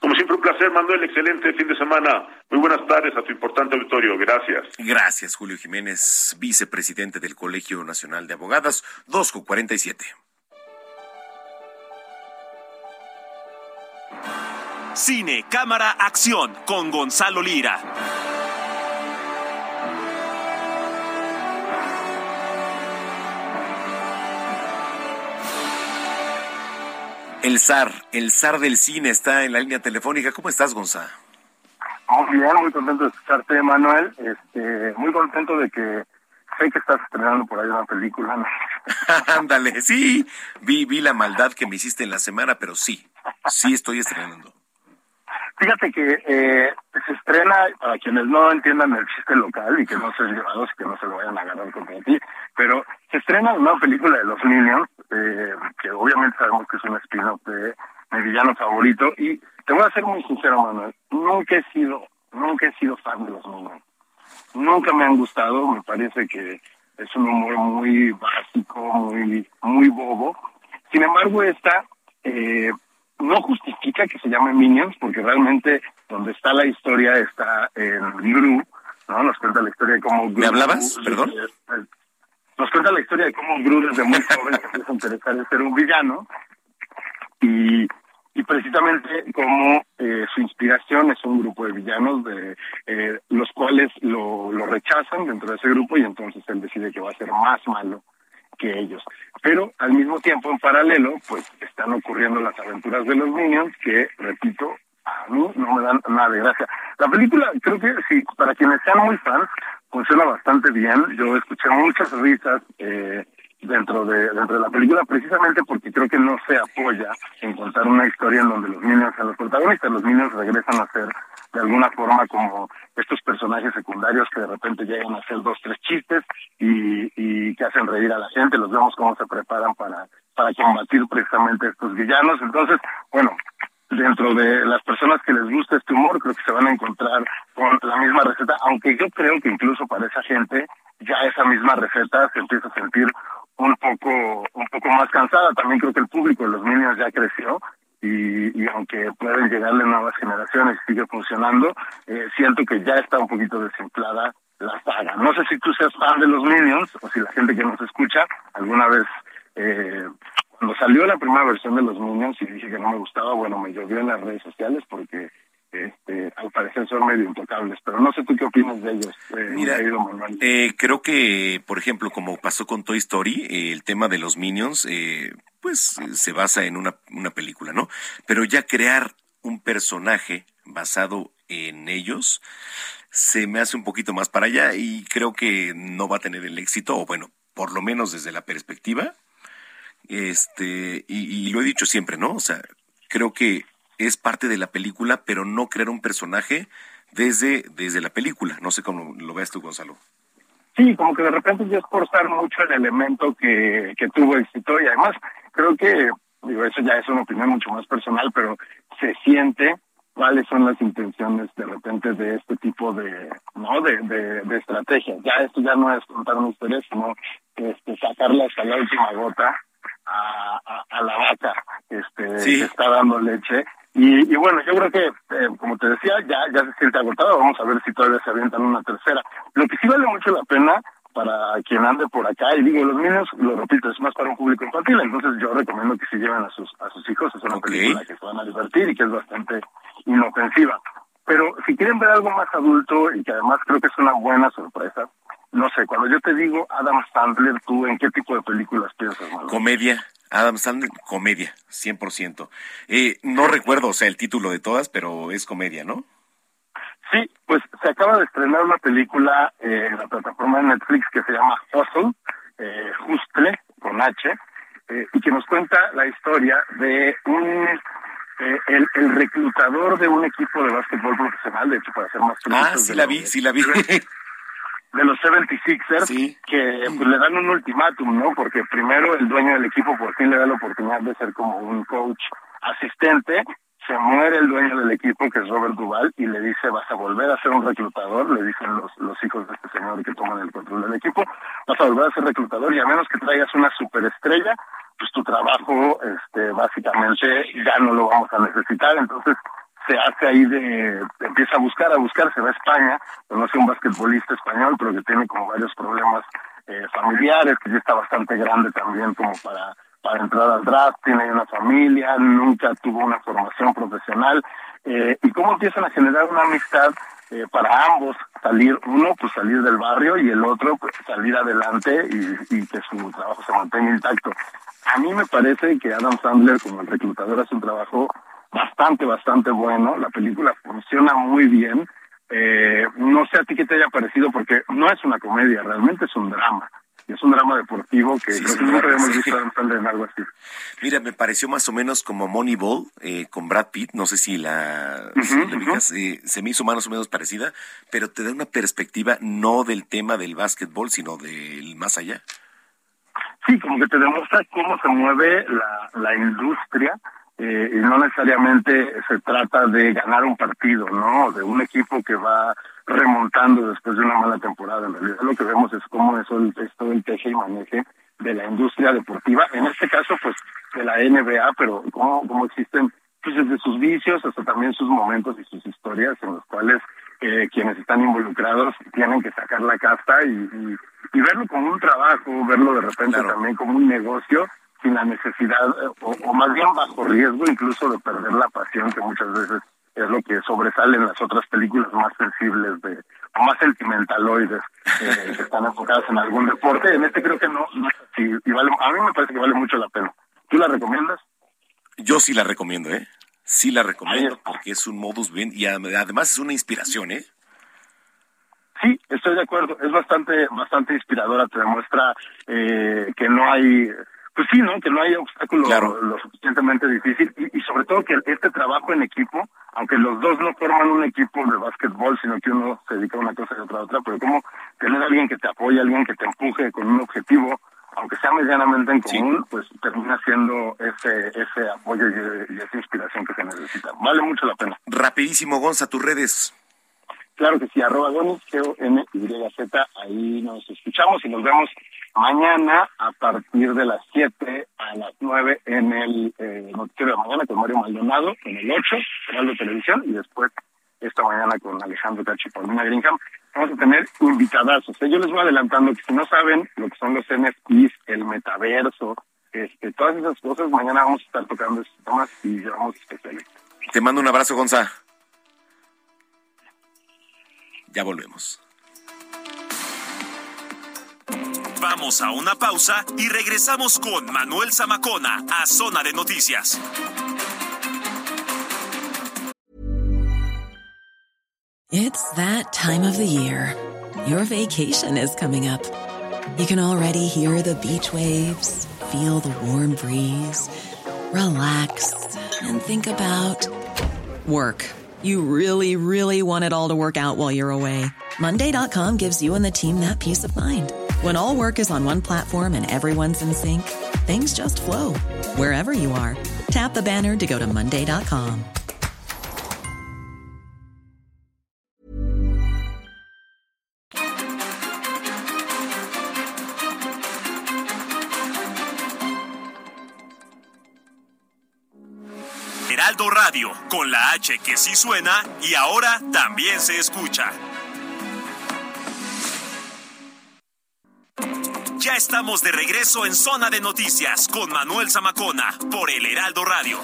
Como siempre, un placer, Manuel. Excelente fin de semana. Muy buenas tardes a tu importante auditorio. Gracias. Gracias, Julio Jiménez, vicepresidente del Colegio Nacional de Abogadas, 247. Cine, cámara, acción con Gonzalo Lira. El zar, el zar del cine está en la línea telefónica. ¿Cómo estás, Gonzalo? Muy bien, muy contento de escucharte, Manuel. Este, muy contento de que sé que estás estrenando por ahí una película. *laughs* Ándale, sí, vi, vi la maldad que me hiciste en la semana, pero sí, sí estoy estrenando. Fíjate que eh, se estrena, para quienes no entiendan el chiste local y que no sean llevados y que no se lo vayan a ganar contra ti, pero se estrena una película de los Minions, eh, que obviamente sabemos que es un spin-off de mi villano favorito, y te voy a ser muy sincero, Manuel, nunca he sido, nunca he sido fan de los Minions. Nunca me han gustado, me parece que es un humor muy básico, muy, muy bobo. Sin embargo, esta eh, no justifica que se llame Minions, porque realmente donde está la historia está en Gru, ¿no? Nos cuenta la historia de cómo ¿Me hablabas? Perdón. nos cuenta la historia de cómo Gru desde muy joven se empieza a interesar en ser un villano y, y precisamente como eh, su inspiración es un grupo de villanos de eh, los cuales lo, lo rechazan dentro de ese grupo y entonces él decide que va a ser más malo que ellos. Pero al mismo tiempo, en paralelo, pues están ocurriendo las aventuras de los Minions que, repito, a mí no me dan nada de gracia. La película, creo que sí, para quienes sean muy fans, funciona bastante bien. Yo escuché muchas risas eh, dentro de dentro de la película precisamente porque creo que no se apoya en contar una historia en donde los niños sean los protagonistas. Los niños regresan a ser de alguna forma como estos personajes secundarios que de repente llegan a hacer dos, tres chistes y, y que hacen reír a la gente. Los vemos cómo se preparan para, para combatir precisamente estos villanos. Entonces, bueno, dentro de las personas que les gusta este humor, creo que se van a encontrar con la misma receta, aunque yo creo que incluso para esa gente ya esa misma receta se empieza a sentir un poco un poco más cansada. También creo que el público de los niños ya creció y, y aunque pueden llegarle nuevas generaciones y sigue funcionando, eh, siento que ya está un poquito desinflada la saga. No sé si tú seas fan de los Minions o si la gente que nos escucha alguna vez eh, cuando salió la primera versión de los Minions y dije que no me gustaba, bueno, me llovió en las redes sociales porque este, al parecer son medio intocables, pero no sé tú qué opinas de ellos. Eh, Mira, eh, creo que, por ejemplo, como pasó con Toy Story, eh, el tema de los Minions, pues se basa en una, una película, ¿no? Pero ya crear un personaje basado en ellos se me hace un poquito más para allá y creo que no va a tener el éxito, o bueno, por lo menos desde la perspectiva. Este, y, y lo he dicho siempre, ¿no? O sea, creo que es parte de la película, pero no crear un personaje desde, desde la película. No sé cómo lo ves tú, Gonzalo. Sí, como que de repente ya es forzar mucho el elemento que, que tuvo éxito y además creo que, digo, eso ya es una opinión mucho más personal, pero se siente cuáles son las intenciones de repente de este tipo de, ¿no? De, de, de estrategia. Ya esto ya no es contar una historia, sino este, sacarla hasta la última gota a, a, a la vaca este, Sí. que está dando leche y, y bueno, yo creo que, eh, como te decía, ya, ya se siente agotado. Vamos a ver si todavía se avientan una tercera. Lo que sí vale mucho la pena para quien ande por acá, y digo, los niños, lo repito, es más para un público infantil, entonces yo recomiendo que si lleven a sus, a sus hijos, es una película que se van a divertir y que es bastante inofensiva. Pero si quieren ver algo más adulto y que además creo que es una buena sorpresa, no sé, cuando yo te digo Adam Sandler, ¿tú en qué tipo de películas piensas, Manuel? Comedia. Adam Sandler, comedia, 100%. Eh, no recuerdo, o sea, el título de todas, pero es comedia, ¿no? Sí, pues se acaba de estrenar una película eh, en la plataforma de Netflix que se llama Hustle, eh, con H, eh, y que nos cuenta la historia de un eh, el, el reclutador de un equipo de básquetbol profesional, de hecho para ser más Ah, precisos, sí de la vi, sí la vi. *laughs* de los 76ers que pues, le dan un ultimátum, ¿no? Porque primero el dueño del equipo por fin le da la oportunidad de ser como un coach asistente, se muere el dueño del equipo que es Robert Duval y le dice vas a volver a ser un reclutador, le dicen los, los hijos de este señor que toman el control del equipo, vas a volver a ser reclutador y a menos que traigas una superestrella, pues tu trabajo este básicamente ya no lo vamos a necesitar, entonces se hace ahí de, empieza a buscar, a buscar, se va a España, conoce un basquetbolista español, pero que tiene como varios problemas eh, familiares, que ya está bastante grande también como para, para entrar al draft, tiene una familia, nunca tuvo una formación profesional, eh, y cómo empiezan a generar una amistad eh, para ambos salir, uno pues salir del barrio y el otro pues salir adelante y, y que su trabajo se mantenga intacto. A mí me parece que Adam Sandler como el reclutador hace un trabajo bastante, bastante bueno. La película funciona muy bien. Eh, no sé a ti qué te haya parecido porque no es una comedia, realmente es un drama. Y es un drama deportivo que creo sí, que nunca claro, habíamos sí. *laughs* visto en algo así. Mira, me pareció más o menos como Moneyball eh, con Brad Pitt, no sé si la, si ubicas, eh, se me hizo más o menos parecida, pero te da una perspectiva no del tema del básquetbol, sino del más allá. Sí, como que te demuestra cómo se mueve la, la industria eh, y no necesariamente se trata de ganar un partido, ¿no? De un equipo que va remontando después de una mala temporada. En realidad lo que vemos es cómo eso es todo el teje y maneje de la industria deportiva, en este caso pues de la NBA, pero cómo, cómo existen pues desde sus vicios hasta también sus momentos y sus historias en los cuales eh, quienes están involucrados tienen que sacar la casta y, y, y verlo como un trabajo, verlo de repente también como un negocio, sin la necesidad, eh, o, más bien bajo riesgo incluso de perder la pasión que muchas veces es lo que sobresale en las otras películas más sensibles de o más sentimentaloides eh, *laughs* que están enfocadas en algún deporte. En este creo que no, no y vale, a mí me parece que vale mucho la pena. ¿Tú la recomiendas? Yo sí la recomiendo, ¿eh? Sí la recomiendo porque es un modus bien y además es una inspiración, ¿eh? Sí, estoy de acuerdo. Es bastante, bastante inspiradora. Te demuestra eh, que no hay, pues sí, ¿no? Que no hay obstáculo lo suficientemente difícil y, y, sobre todo que este trabajo en equipo, aunque los dos no forman un equipo de básquetbol, sino que uno se dedica a una cosa y otra a otra, pero como tener a alguien que te apoye, alguien que te empuje con un objetivo, aunque sea medianamente en común, pues termina siendo ese ese apoyo y, y, esa inspiración que se necesita. Vale mucho la pena. Rapidísimo, Gonza, tus redes. Claro que sí, arroba Gonis, G-O-N-Y-Z, ahí nos escuchamos y nos vemos mañana a partir de las 7 a las 9 en el eh, noticiero de mañana con Mario Maldonado, en el 8, canal de televisión, y después esta mañana con Alejandro Cachi y Paulina Greenham. Vamos a tener invitadazos. Yo les voy adelantando que si no saben lo que son los NFTs, el metaverso, este, todas esas cosas, mañana vamos a estar tocando esos temas y llevamos especialistas. Te mando un abrazo, Gonza. Ya volvemos. Vamos a una pausa y regresamos con Manuel Zamacona a Zona de Noticias. It's that time of the year. Your vacation is coming up. You can already hear the beach waves, feel the warm breeze, relax, and think about work. You really, really want it all to work out while you're away. Monday.com gives you and the team that peace of mind. When all work is on one platform and everyone's in sync, things just flow wherever you are. Tap the banner to go to Monday.com. Heraldo Radio, con la H que sí suena y ahora también se escucha. Estamos de regreso en Zona de Noticias con Manuel Zamacona por el Heraldo Radio.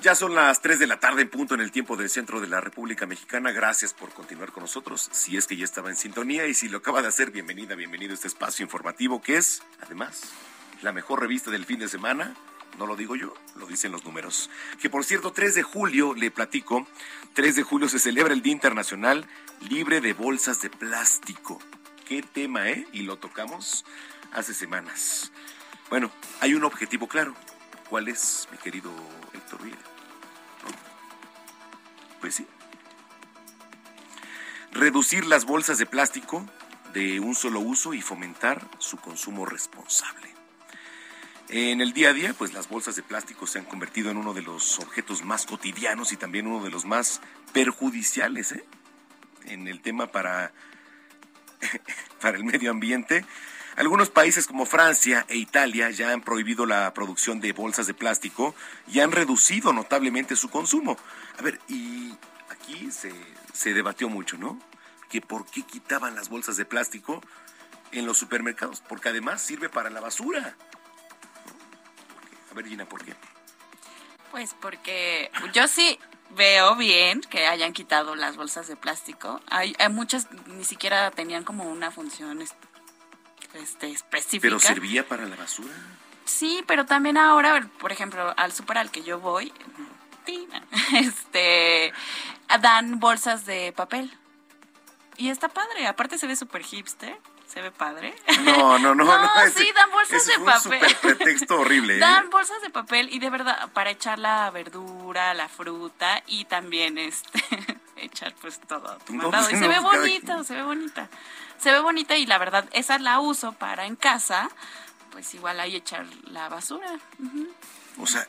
Ya son las 3 de la tarde en punto en el tiempo del centro de la República Mexicana. Gracias por continuar con nosotros. Si es que ya estaba en sintonía y si lo acaba de hacer, bienvenida, bienvenido a este espacio informativo que es, además, la mejor revista del fin de semana. No lo digo yo, lo dicen los números. Que por cierto, 3 de julio, le platico, 3 de julio se celebra el Día Internacional Libre de Bolsas de Plástico. Qué tema, ¿eh? Y lo tocamos hace semanas. Bueno, hay un objetivo claro. ¿Cuál es, mi querido Héctor Villa? Pues sí. Reducir las bolsas de plástico de un solo uso y fomentar su consumo responsable. En el día a día, pues las bolsas de plástico se han convertido en uno de los objetos más cotidianos y también uno de los más perjudiciales ¿eh? en el tema para, *laughs* para el medio ambiente. Algunos países como Francia e Italia ya han prohibido la producción de bolsas de plástico y han reducido notablemente su consumo. A ver, y aquí se, se debatió mucho, ¿no? Que por qué quitaban las bolsas de plástico en los supermercados, porque además sirve para la basura. A ver, Gina, ¿por qué? Pues porque yo sí veo bien que hayan quitado las bolsas de plástico. Hay, hay muchas ni siquiera tenían como una función este, específica. ¿Pero servía para la basura? Sí, pero también ahora, por ejemplo, al super al que yo voy, *laughs* este, dan bolsas de papel. Y está padre, aparte se ve súper hipster se ve padre. No, no, no. *laughs* no, sí, dan bolsas de papel. Un pretexto horrible. *laughs* ¿eh? Dan bolsas de papel y de verdad para echar la verdura, la fruta y también este *laughs* echar pues todo tu mandado. y se ve bonita, se ve bonita. Se ve bonita y la verdad esa la uso para en casa, pues igual ahí echar la basura. O sea,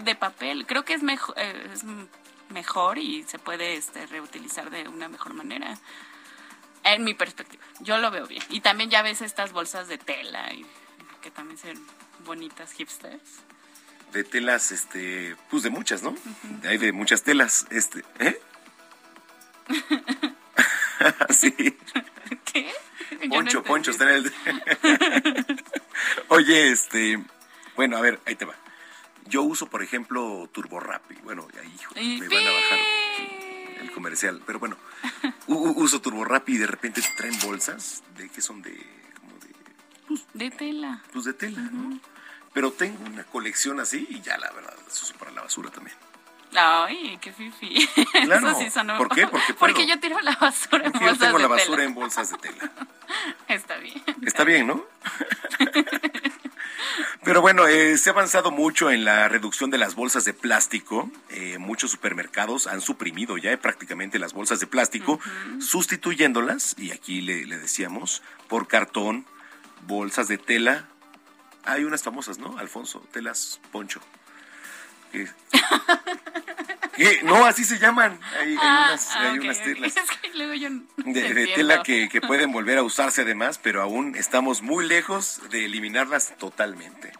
de papel. Creo que es mejor es mejor y se puede este reutilizar de una mejor manera. En mi perspectiva, yo lo veo bien. Y también ya ves estas bolsas de tela y que también son bonitas hipsters. De telas, este, pues de muchas, ¿no? Hay de muchas telas, este, ¿eh? *laughs* sí. ¿Qué? Poncho, Poncho está en el... *laughs* Oye, este, bueno, a ver, ahí te va. Yo uso, por ejemplo, Turbo Rap. bueno, ahí hijo, me van a bajar el comercial. Pero bueno, uso Turbo Rap y de repente traen bolsas de que son de... Como de, pues, de tela. Pues de tela, ¿no? Pero tengo una colección así y ya la verdad, eso es para la basura también. Ay, qué fifi. *laughs* Claro. Eso sí sonó. ¿Por qué? Porque. Porque yo tiro la basura en Porque bolsas yo tengo de la basura tela. en bolsas de tela. *laughs* Está bien. Está bien, ¿no? Pero bueno, eh, se ha avanzado mucho en la reducción de las bolsas de plástico. Eh, muchos supermercados han suprimido ya eh, prácticamente las bolsas de plástico, sustituyéndolas, y aquí le, le decíamos, por cartón, bolsas de tela. Hay unas famosas, ¿no? Alfonso, telas poncho. *laughs* ¿Qué? No, así se llaman. Hay, hay Ah, unas, ah, hay ok, unas telas *laughs* Es que luego yo no de, de tela que, que pueden volver a usarse además, pero aún estamos muy lejos de eliminarlas totalmente.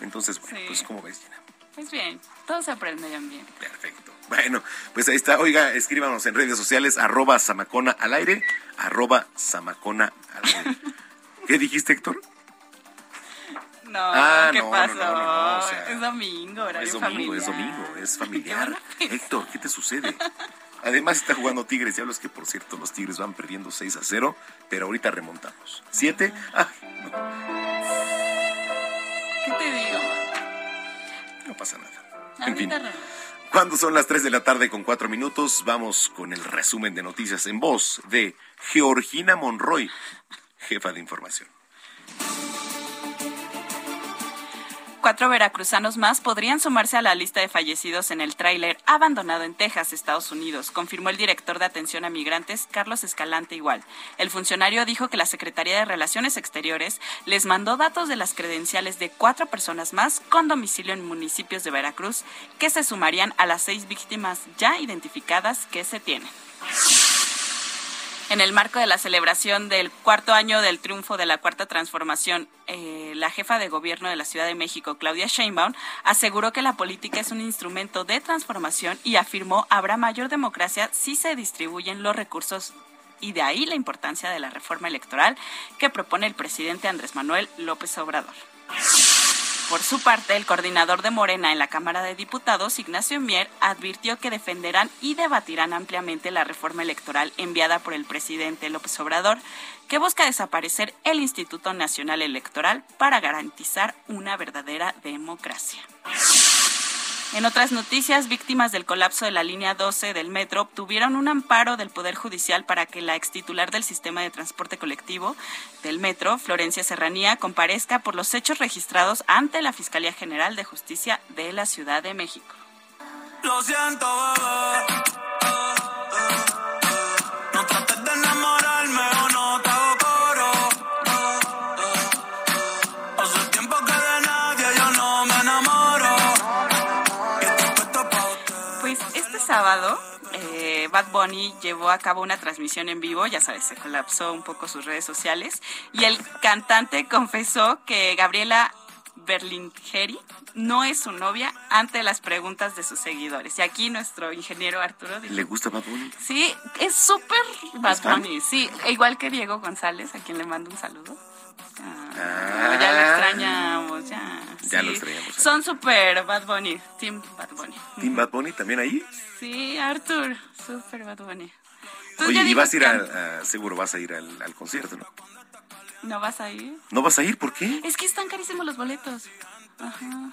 Entonces, bueno, Sí. pues como ves, Gina? Pues bien, todo se aprende medio ambiente. Perfecto. Bueno, pues ahí está. Oiga, escríbanos en redes sociales, arroba Samacona al aire, arroba Samacona al aire. *laughs* ¿Qué dijiste, Héctor? No, Ah, ¿qué no, no, pasó? no, no, no, o sea, es domingo, horario Es domingo, familiar. es domingo, es *laughs* familiar. Héctor, ¿qué te sucede? Además está jugando Tigres, ya los que por cierto los Tigres van perdiendo 6 a 0, pero ahorita remontamos. ¿Siete? Ah, ¿Qué te digo? no pasa nada. En fin. Cuando son las 3 de la tarde con 4 minutos, vamos con el resumen de noticias en voz de Georgina Monroy, jefa de información. Cuatro veracruzanos más podrían sumarse a la lista de fallecidos en el tráiler abandonado en Texas, Estados Unidos, confirmó el director de atención a migrantes, Carlos Escalante Igual. El funcionario dijo que la Secretaría de Relaciones Exteriores les mandó datos de las credenciales de cuatro personas más con domicilio en municipios de Veracruz que se sumarían a las seis víctimas ya identificadas que se tienen. En el marco de la celebración del cuarto año del triunfo de la Cuarta Transformación, eh, la jefa de gobierno de la Ciudad de México, Claudia Sheinbaum, aseguró que la política es un instrumento de transformación y afirmó habrá mayor democracia si se distribuyen los recursos y de ahí la importancia de la reforma electoral que propone el presidente Andrés Manuel López Obrador. Por su parte, el coordinador de Morena en la Cámara de Diputados, Ignacio Mier, advirtió que defenderán y debatirán ampliamente la reforma electoral enviada por el presidente López Obrador, que busca desaparecer el Instituto Nacional Electoral para garantizar una verdadera democracia. En otras noticias, víctimas del colapso de la línea 12 del metro obtuvieron un amparo del Poder Judicial para que la extitular del sistema de transporte colectivo del metro, Florencia Serranía, comparezca por los hechos registrados ante la Fiscalía General de Justicia de la Ciudad de México. Lo siento, bebé. Sábado, eh, Bad Bunny llevó a cabo una transmisión en vivo, ya sabes, se colapsó un poco sus redes sociales, y el cantante confesó que Gabriela Berlingeri no es su novia ante las preguntas de sus seguidores. Y aquí nuestro ingeniero Arturo dijo, ¿Le gusta Bad Bunny? sí, es súper Bad. Bunny, sí, igual que Diego González, a quien le mando un saludo. Ah, ya lo extrañamos, ya. Ya sí. lo extrañamos. Son súper Bad Bunny, Team Bad Bunny. ¿Team Bad Bunny también ahí? Sí, Arthur, súper Bad Bunny. Tú Oye, ya y digo vas a ir a- seguro vas a ir al, al concierto, ¿no? ¿No vas a ir? ¿No vas a ir? ¿Por qué? Es que están carísimos los boletos. Ajá.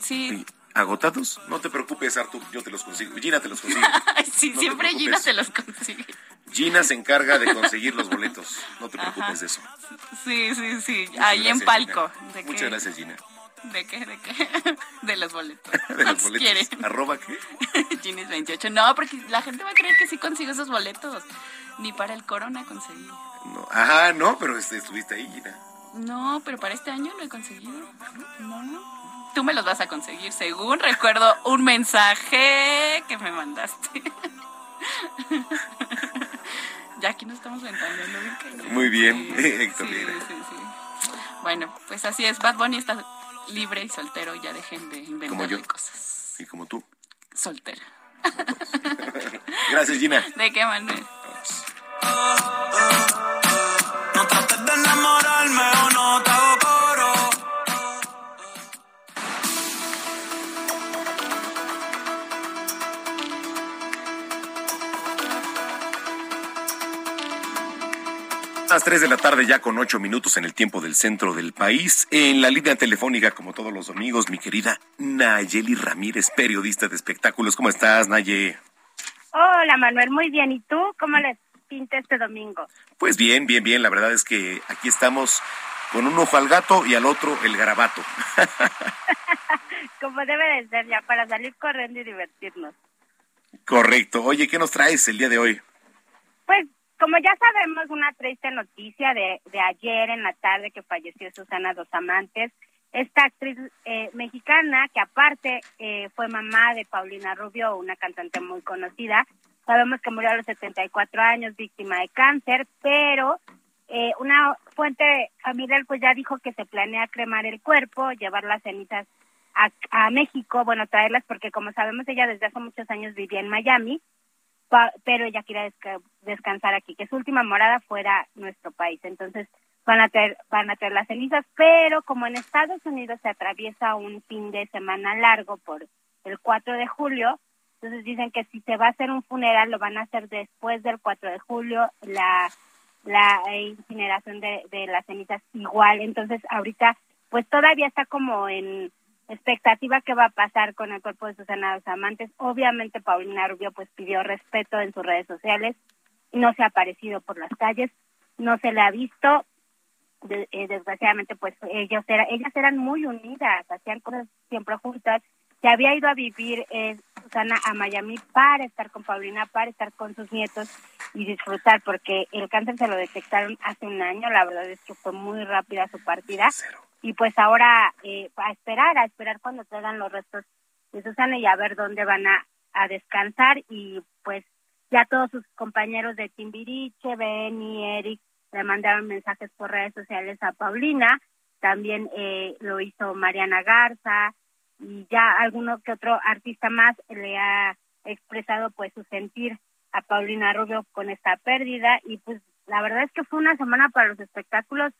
Sí, ¿Agotados? No te preocupes, Artur, yo te los consigo. Gina te los consigue. *laughs* sí, No te siempre preocupes. Gina te los consigue. Gina se encarga de conseguir los boletos. No te preocupes de eso. Sí, sí, sí. Muchas Ahí en gracias, palco. Gina. ¿De Muchas qué? gracias, Gina. ¿De qué? ¿De qué? *laughs* De los boletos. *laughs* De los ¿Cuántos boletos. quieren? ¿Arroba qué? *laughs* Ginis 28. No, porque la gente va a creer que sí consigo esos boletos. Ni para el Corona conseguí. No. Ajá, no, pero este, estuviste ahí, Gina. No, pero para este año no he conseguido. No. Tú me los vas a conseguir, según recuerdo un mensaje que me mandaste. Ya aquí no estamos ventando, Muy bien, Héctor Bueno, pues así es. Bad Bunny está libre y soltero. Ya dejen de inventar cosas. Y como tú. Soltera. *laughs* Gracias, Gina. *laughs* ¿De qué, Manuel? No trates de enamorarme o no te Las 3 de la tarde ya con 8 minutos en el tiempo del centro del país. En la línea telefónica, como todos los domingos, mi querida Nayeli Ramírez, periodista de espectáculos. ¿Cómo estás, Naye? Hola, Manuel. Muy bien. ¿Y tú? ¿Cómo les pinta este domingo? Pues bien, bien, bien. La verdad es que aquí estamos con un ojo al gato y al otro el garabato. *laughs* Como debe de ser ya, para salir corriendo y divertirnos. Correcto. Oye, ¿qué nos traes el día de hoy? Pues como ya sabemos, una triste noticia de, de ayer en la tarde que falleció Susana Dos Amantes, esta actriz eh, mexicana que aparte eh, fue mamá de Paulina Rubio, una cantante muy conocida. Sabemos que murió a los 74 años, víctima de cáncer, pero eh, una fuente familiar pues ya dijo que se planea cremar el cuerpo, llevar las cenizas a, a México, bueno, traerlas porque como sabemos ella desde hace muchos años vivía en Miami pero ella quiere descansar aquí, que su última morada fuera nuestro país. Entonces van a tener, van a tener las cenizas, pero como en Estados Unidos se atraviesa un fin de semana largo por el 4 de julio, entonces dicen que si se va a hacer un funeral lo van a hacer después del 4 de julio, la la incineración de, de las cenizas igual. Entonces ahorita pues todavía está como en expectativa que va a pasar con el cuerpo de Susana Dos Amantes. Obviamente Paulina Rubio pues pidió respeto en sus redes sociales, no se ha aparecido por las calles, no se le ha visto. Eh, desgraciadamente pues ellos era, ellas eran muy unidas, hacían cosas siempre juntas. Se había ido a vivir eh, Susana a Miami para estar con Paulina, para estar con sus nietos y disfrutar, porque el cáncer se lo detectaron hace un año, la verdad es que fue muy rápida su partida. Y pues ahora eh, a esperar, a esperar cuando traigan los restos de Susana y a ver dónde van a, a descansar. Y pues ya todos sus compañeros de Timbiriche, Ben y Eric le mandaron mensajes por redes sociales a Paulina, también eh, lo hizo Mariana Garza y ya alguno que otro artista más le ha expresado pues su sentir a Paulina Rubio con esta pérdida. Y pues la verdad es que fue una semana para los espectáculos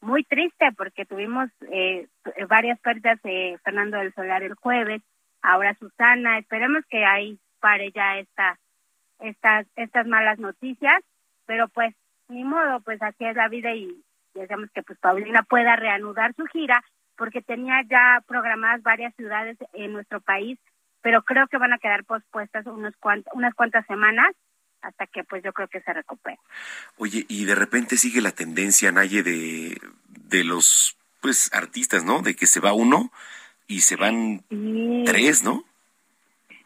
muy triste porque tuvimos eh, varias pérdidas Fernando del Solar el jueves, ahora Susana, esperemos que ahí pare ya esta, estas, estas malas noticias, pero pues ni modo, pues así es la vida y deseamos que pues Paulina pueda reanudar su gira porque tenía ya programadas varias ciudades en nuestro país, pero creo que van a quedar pospuestas unos unas cuantas semanas hasta que pues yo creo que se recupere. Oye, y de repente sigue la tendencia, Naye, de, de los pues artistas, ¿no? De que se va uno y se van tres, ¿no?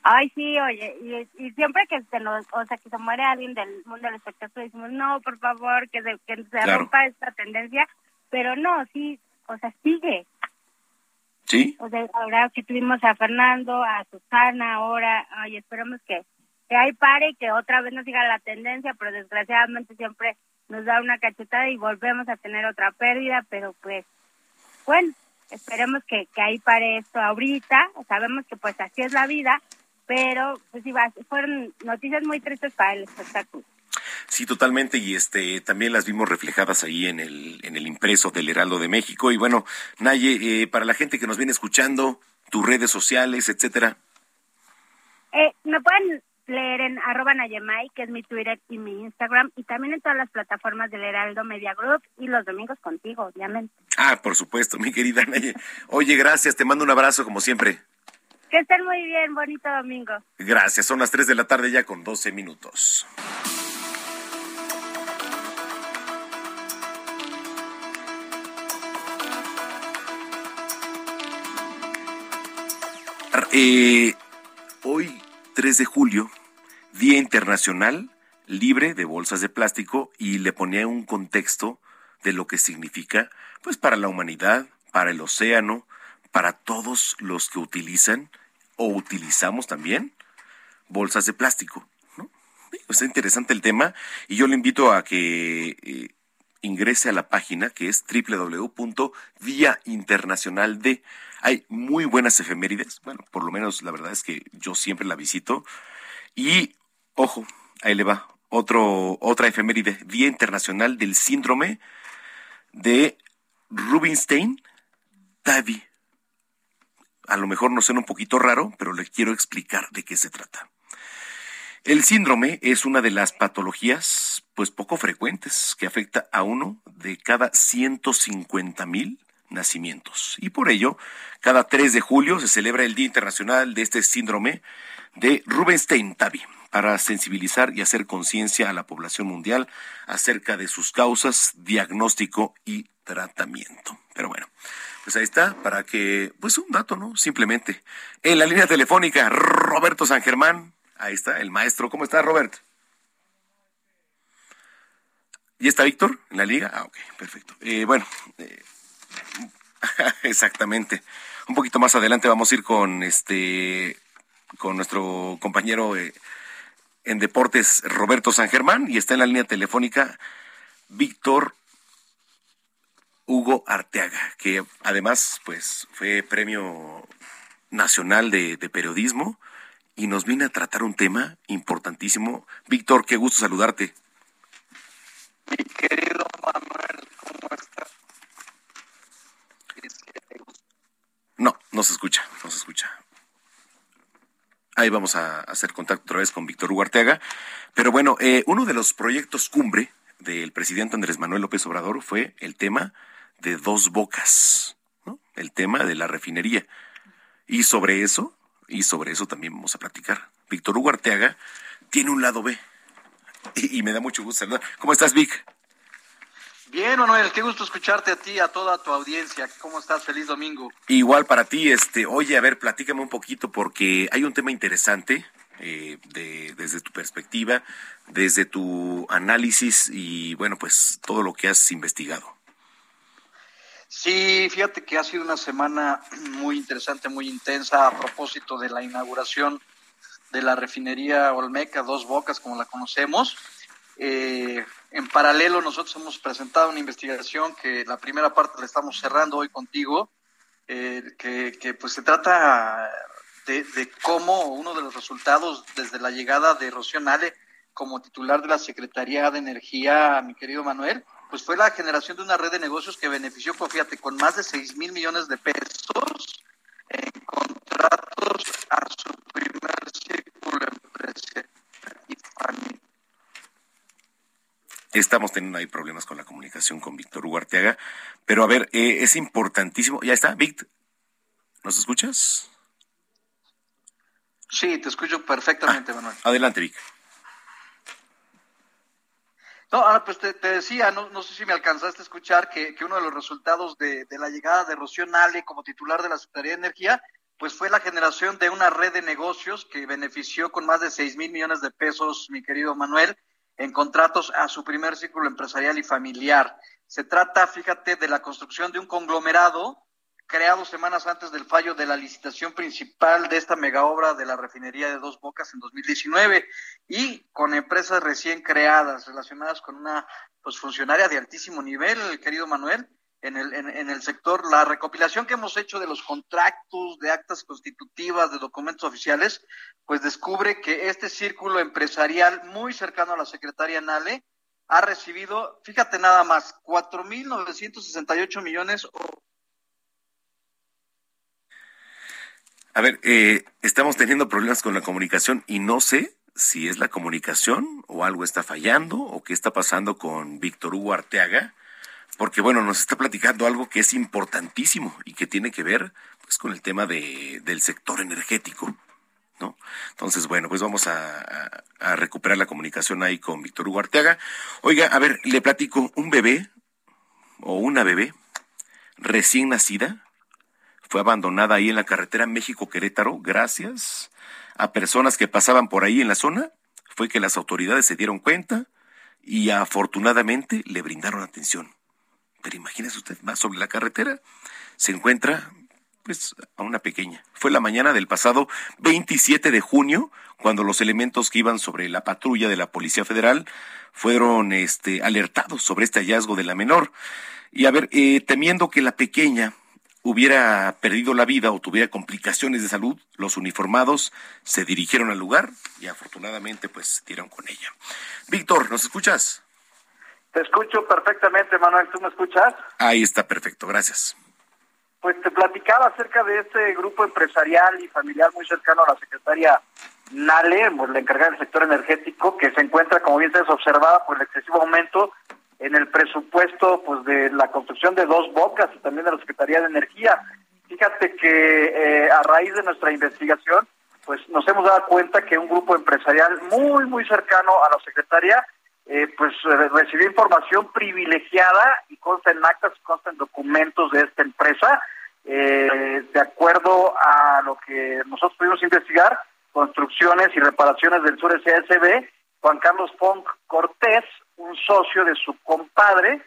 Ay, sí, oye, y, siempre que se nos, o sea, que se muere alguien del mundo del espectáculo, decimos, no, por favor, que se, que se rompa esta tendencia, pero no, sí, o sea, sigue. ¿Sí? O sea, ahora que tuvimos a Fernando, a Susana, ahora, ay, esperamos que que hay pare y que otra vez nos siga la tendencia, pero desgraciadamente siempre nos da una cachetada y volvemos a tener otra pérdida, pero pues, bueno, esperemos que, que ahí pare esto ahorita, sabemos que pues así es la vida, pero pues sí, fueron noticias muy tristes para el espectáculo. Sí, totalmente, y este también las vimos reflejadas ahí en el, en el impreso del Heraldo de México. Y bueno, Naye, eh, para la gente que nos viene escuchando, tus redes sociales, etcétera. Eh, me pueden leer en arroba Nayemay, que es mi Twitter y mi Instagram, y también en todas las plataformas del Heraldo Media Group y los domingos contigo, obviamente. Ah, por supuesto, mi querida Naye. Oye, gracias, te mando un abrazo como siempre. Que estén muy bien, bonito domingo. Gracias, son las 3 de la tarde ya con 12 minutos. Eh, hoy 3 de julio, Día Internacional Libre de Bolsas de Plástico, y le ponía un contexto de lo que significa, pues para la humanidad, para el océano, para todos los que utilizan o utilizamos también bolsas de plástico. ¿no? está interesante el tema y yo le invito a que eh, ingrese a la página que es www.vía internacional de hay muy buenas efemérides, bueno, por lo menos la verdad es que yo siempre la visito y ojo, ahí le va, otro, otra efeméride, Día Internacional del Síndrome de Rubinstein Tavi. A lo mejor no suena un poquito raro, pero le quiero explicar de qué se trata. El síndrome es una de las patologías pues poco frecuentes que afecta a uno de cada 150 mil nacimientos. Y por ello, cada 3 de julio se celebra el Día Internacional de este síndrome de Rubinstein-Tavi para sensibilizar y hacer conciencia a la población mundial acerca de sus causas, diagnóstico y tratamiento. Pero bueno, pues ahí está, para que, pues un dato, ¿no? Simplemente. En la línea telefónica, Roberto San Germán, ahí está, el maestro. ¿Cómo está, Robert? ¿Y está Víctor en la liga? Ah, ok, perfecto. Eh, bueno, eh, *laughs* exactamente. Un poquito más adelante vamos a ir con este, con nuestro compañero eh, en deportes Roberto San Germán y está en la línea telefónica Víctor Hugo Arteaga, que además pues fue premio nacional de, periodismo y nos viene a tratar un tema importantísimo. Víctor, qué gusto saludarte. Mi querido Manuel, ¿cómo estás? No, se escucha, no se escucha. Ahí vamos a hacer contacto otra vez con Víctor Hugo Pero bueno, eh, uno de los proyectos cumbre del presidente Andrés Manuel López Obrador fue el tema de dos bocas, ¿no? el tema de la refinería. Y sobre eso, y sobre eso también vamos a platicar. Víctor Hugo Arteaga tiene un lado B. Y, y me da mucho gusto saludar. ¿Cómo estás, Vic? Bien, Manuel, qué gusto escucharte a ti, a toda tu audiencia. ¿Cómo estás? Feliz domingo. Igual para ti, este, oye, a ver, platícame un poquito porque hay un tema interesante eh, de, desde tu perspectiva, desde tu análisis y bueno, pues todo lo que has investigado. Sí, fíjate que ha sido una semana *clears throat* muy interesante, muy intensa a propósito de la inauguración de la refinería Olmeca, Dos Bocas, como la conocemos. Eh, en paralelo, nosotros hemos presentado una investigación que la primera parte la estamos cerrando hoy contigo, eh, que, pues se trata de, cómo uno de los resultados desde la llegada de Rocío Nale como titular de la Secretaría de Energía, mi querido Manuel, pues fue la generación de una red de negocios que benefició, pues fíjate, con más de 6 mil millones de pesos en contratos a su primer círculo empresarial Estamos teniendo ahí problemas con la comunicación con Víctor Hugo Pero a ver, eh, es importantísimo. ¿Ya está, Víctor? ¿Nos escuchas? Sí, te escucho perfectamente, ah, Manuel. Adelante, Vic. No, ahora pues te, decía, no, no, sé si me alcanzaste a escuchar que, que uno de los resultados de, de, la llegada de Rocío Nale como titular de la Secretaría de Energía, pues fue la generación de una red de negocios que benefició con más de 6 mil millones de pesos, mi querido Manuel, en contratos a su primer círculo empresarial y familiar. Se trata, fíjate, de la construcción de un conglomerado creado semanas antes del fallo de la licitación principal de esta mega obra de la refinería de Dos Bocas en 2019 y con empresas recién creadas relacionadas con una pues funcionaria de altísimo nivel, querido Manuel, en el, en, el sector. La recopilación que hemos hecho de los contratos, de actas constitutivas, de documentos oficiales, pues descubre que este círculo empresarial muy cercano a la secretaria Nale ha recibido, fíjate nada más, 4.968 millones. A ver, eh, estamos teniendo problemas con la comunicación y no sé si es la comunicación o algo está fallando o qué está pasando con Víctor Hugo Arteaga porque bueno, nos está platicando algo que es importantísimo y que tiene que ver pues con el tema de, del sector energético. ¿No? Entonces, bueno, pues vamos a, recuperar la comunicación ahí con Víctor Hugo Arteaga. Oiga, a ver, le platico, un bebé o una bebé recién nacida fue abandonada ahí en la carretera México-Querétaro gracias a personas que pasaban por ahí en la zona. Fue que las autoridades se dieron cuenta y afortunadamente le brindaron atención. Pero imagínese usted, va sobre la carretera, se encuentra pues a una pequeña. Fue la mañana del pasado 27 de junio cuando los elementos que iban sobre la patrulla de la Policía Federal fueron este, alertados sobre este hallazgo de la menor. Y a ver, eh, temiendo que la pequeña hubiera perdido la vida o tuviera complicaciones de salud, los uniformados se dirigieron al lugar y afortunadamente pues dieron con ella. Víctor, ¿nos escuchas? Te escucho perfectamente, Manuel. ¿Tú me escuchas? Ahí está, perfecto. Gracias. Pues te platicaba acerca de este grupo empresarial y familiar muy cercano a la secretaria Nale, pues, la encargada del sector energético, que se encuentra, como bien se observada, por el excesivo aumento en el presupuesto pues de la construcción de dos bocas y también de la Secretaría de Energía. Fíjate que eh, a raíz de nuestra investigación, pues nos hemos dado cuenta que un grupo empresarial muy, muy cercano a la Secretaría, eh, pues eh, recibió información privilegiada y consta en actas, consta en documentos de esta empresa, de acuerdo a lo que nosotros pudimos investigar, construcciones y reparaciones del sur SSB, Juan Carlos Funk Cortés, un socio de su compadre,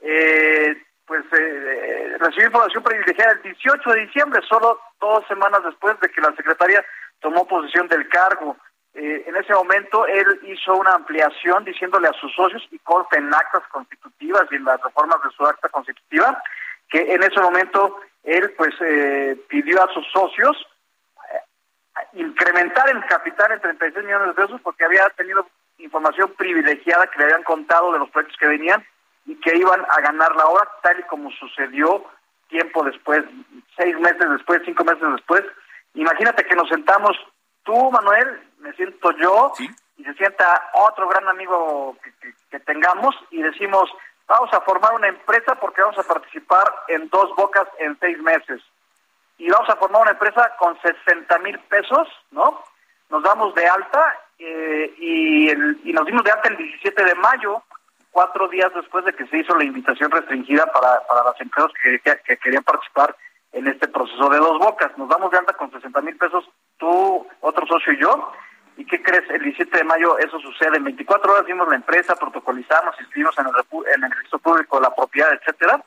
eh, pues eh, recibió información privilegiada el 18 de diciembre, solo dos semanas después de que la secretaria tomó posesión del cargo. Eh, en ese momento él hizo una ampliación diciéndole a sus socios y consta en actas constitutivas y en las reformas de su acta constitutiva que en ese momento él pues eh, pidió a sus socios incrementar el capital en 36 millones de pesos porque había tenido información privilegiada que le habían contado de los proyectos que venían y que iban a ganar la obra, tal y como sucedió tiempo después, seis meses después, cinco meses después. Imagínate que nos sentamos tú, Manuel, me siento yo, y se sienta otro gran amigo que, tengamos y decimos, vamos a formar una empresa porque vamos a participar en dos bocas en seis meses. Y vamos a formar una empresa con 60 mil pesos, ¿no? Nos damos de alta eh, y, y nos dimos de alta el 17 de mayo, cuatro días después de que se hizo la invitación restringida para, para las empresas que, que, querían participar en este proceso de dos bocas. Nos damos de alta con 60 mil pesos, tú, otro socio y yo. ¿Y qué crees? El 17 de mayo eso sucede. En 24 horas vimos la empresa, protocolizamos, inscribimos en el, en el registro público la propiedad, etcétera.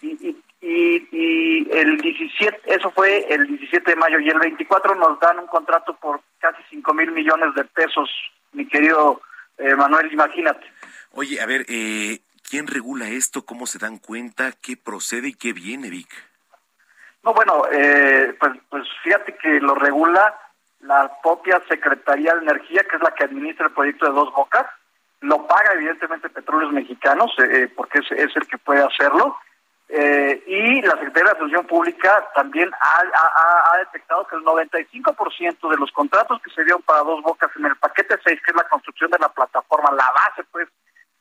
Y, y, y, el 17, eso fue el 17 de mayo, y el 24 nos dan un contrato por casi 5 mil millones de pesos, mi querido eh, Manuel, imagínate. Oye, a ver, eh, ¿quién regula esto? ¿Cómo se dan cuenta? ¿Qué procede y qué viene, Vic? No, bueno, eh, pues, pues fíjate que lo regula la propia Secretaría de Energía, que es la que administra el proyecto de Dos Bocas. Lo paga evidentemente Petróleos Mexicanos, porque es, es el que puede hacerlo eh, y la Secretaría de la Función Pública también ha, detectado que el 95% de los contratos que se dieron para dos bocas en el paquete 6, que es la construcción de la plataforma, la base pues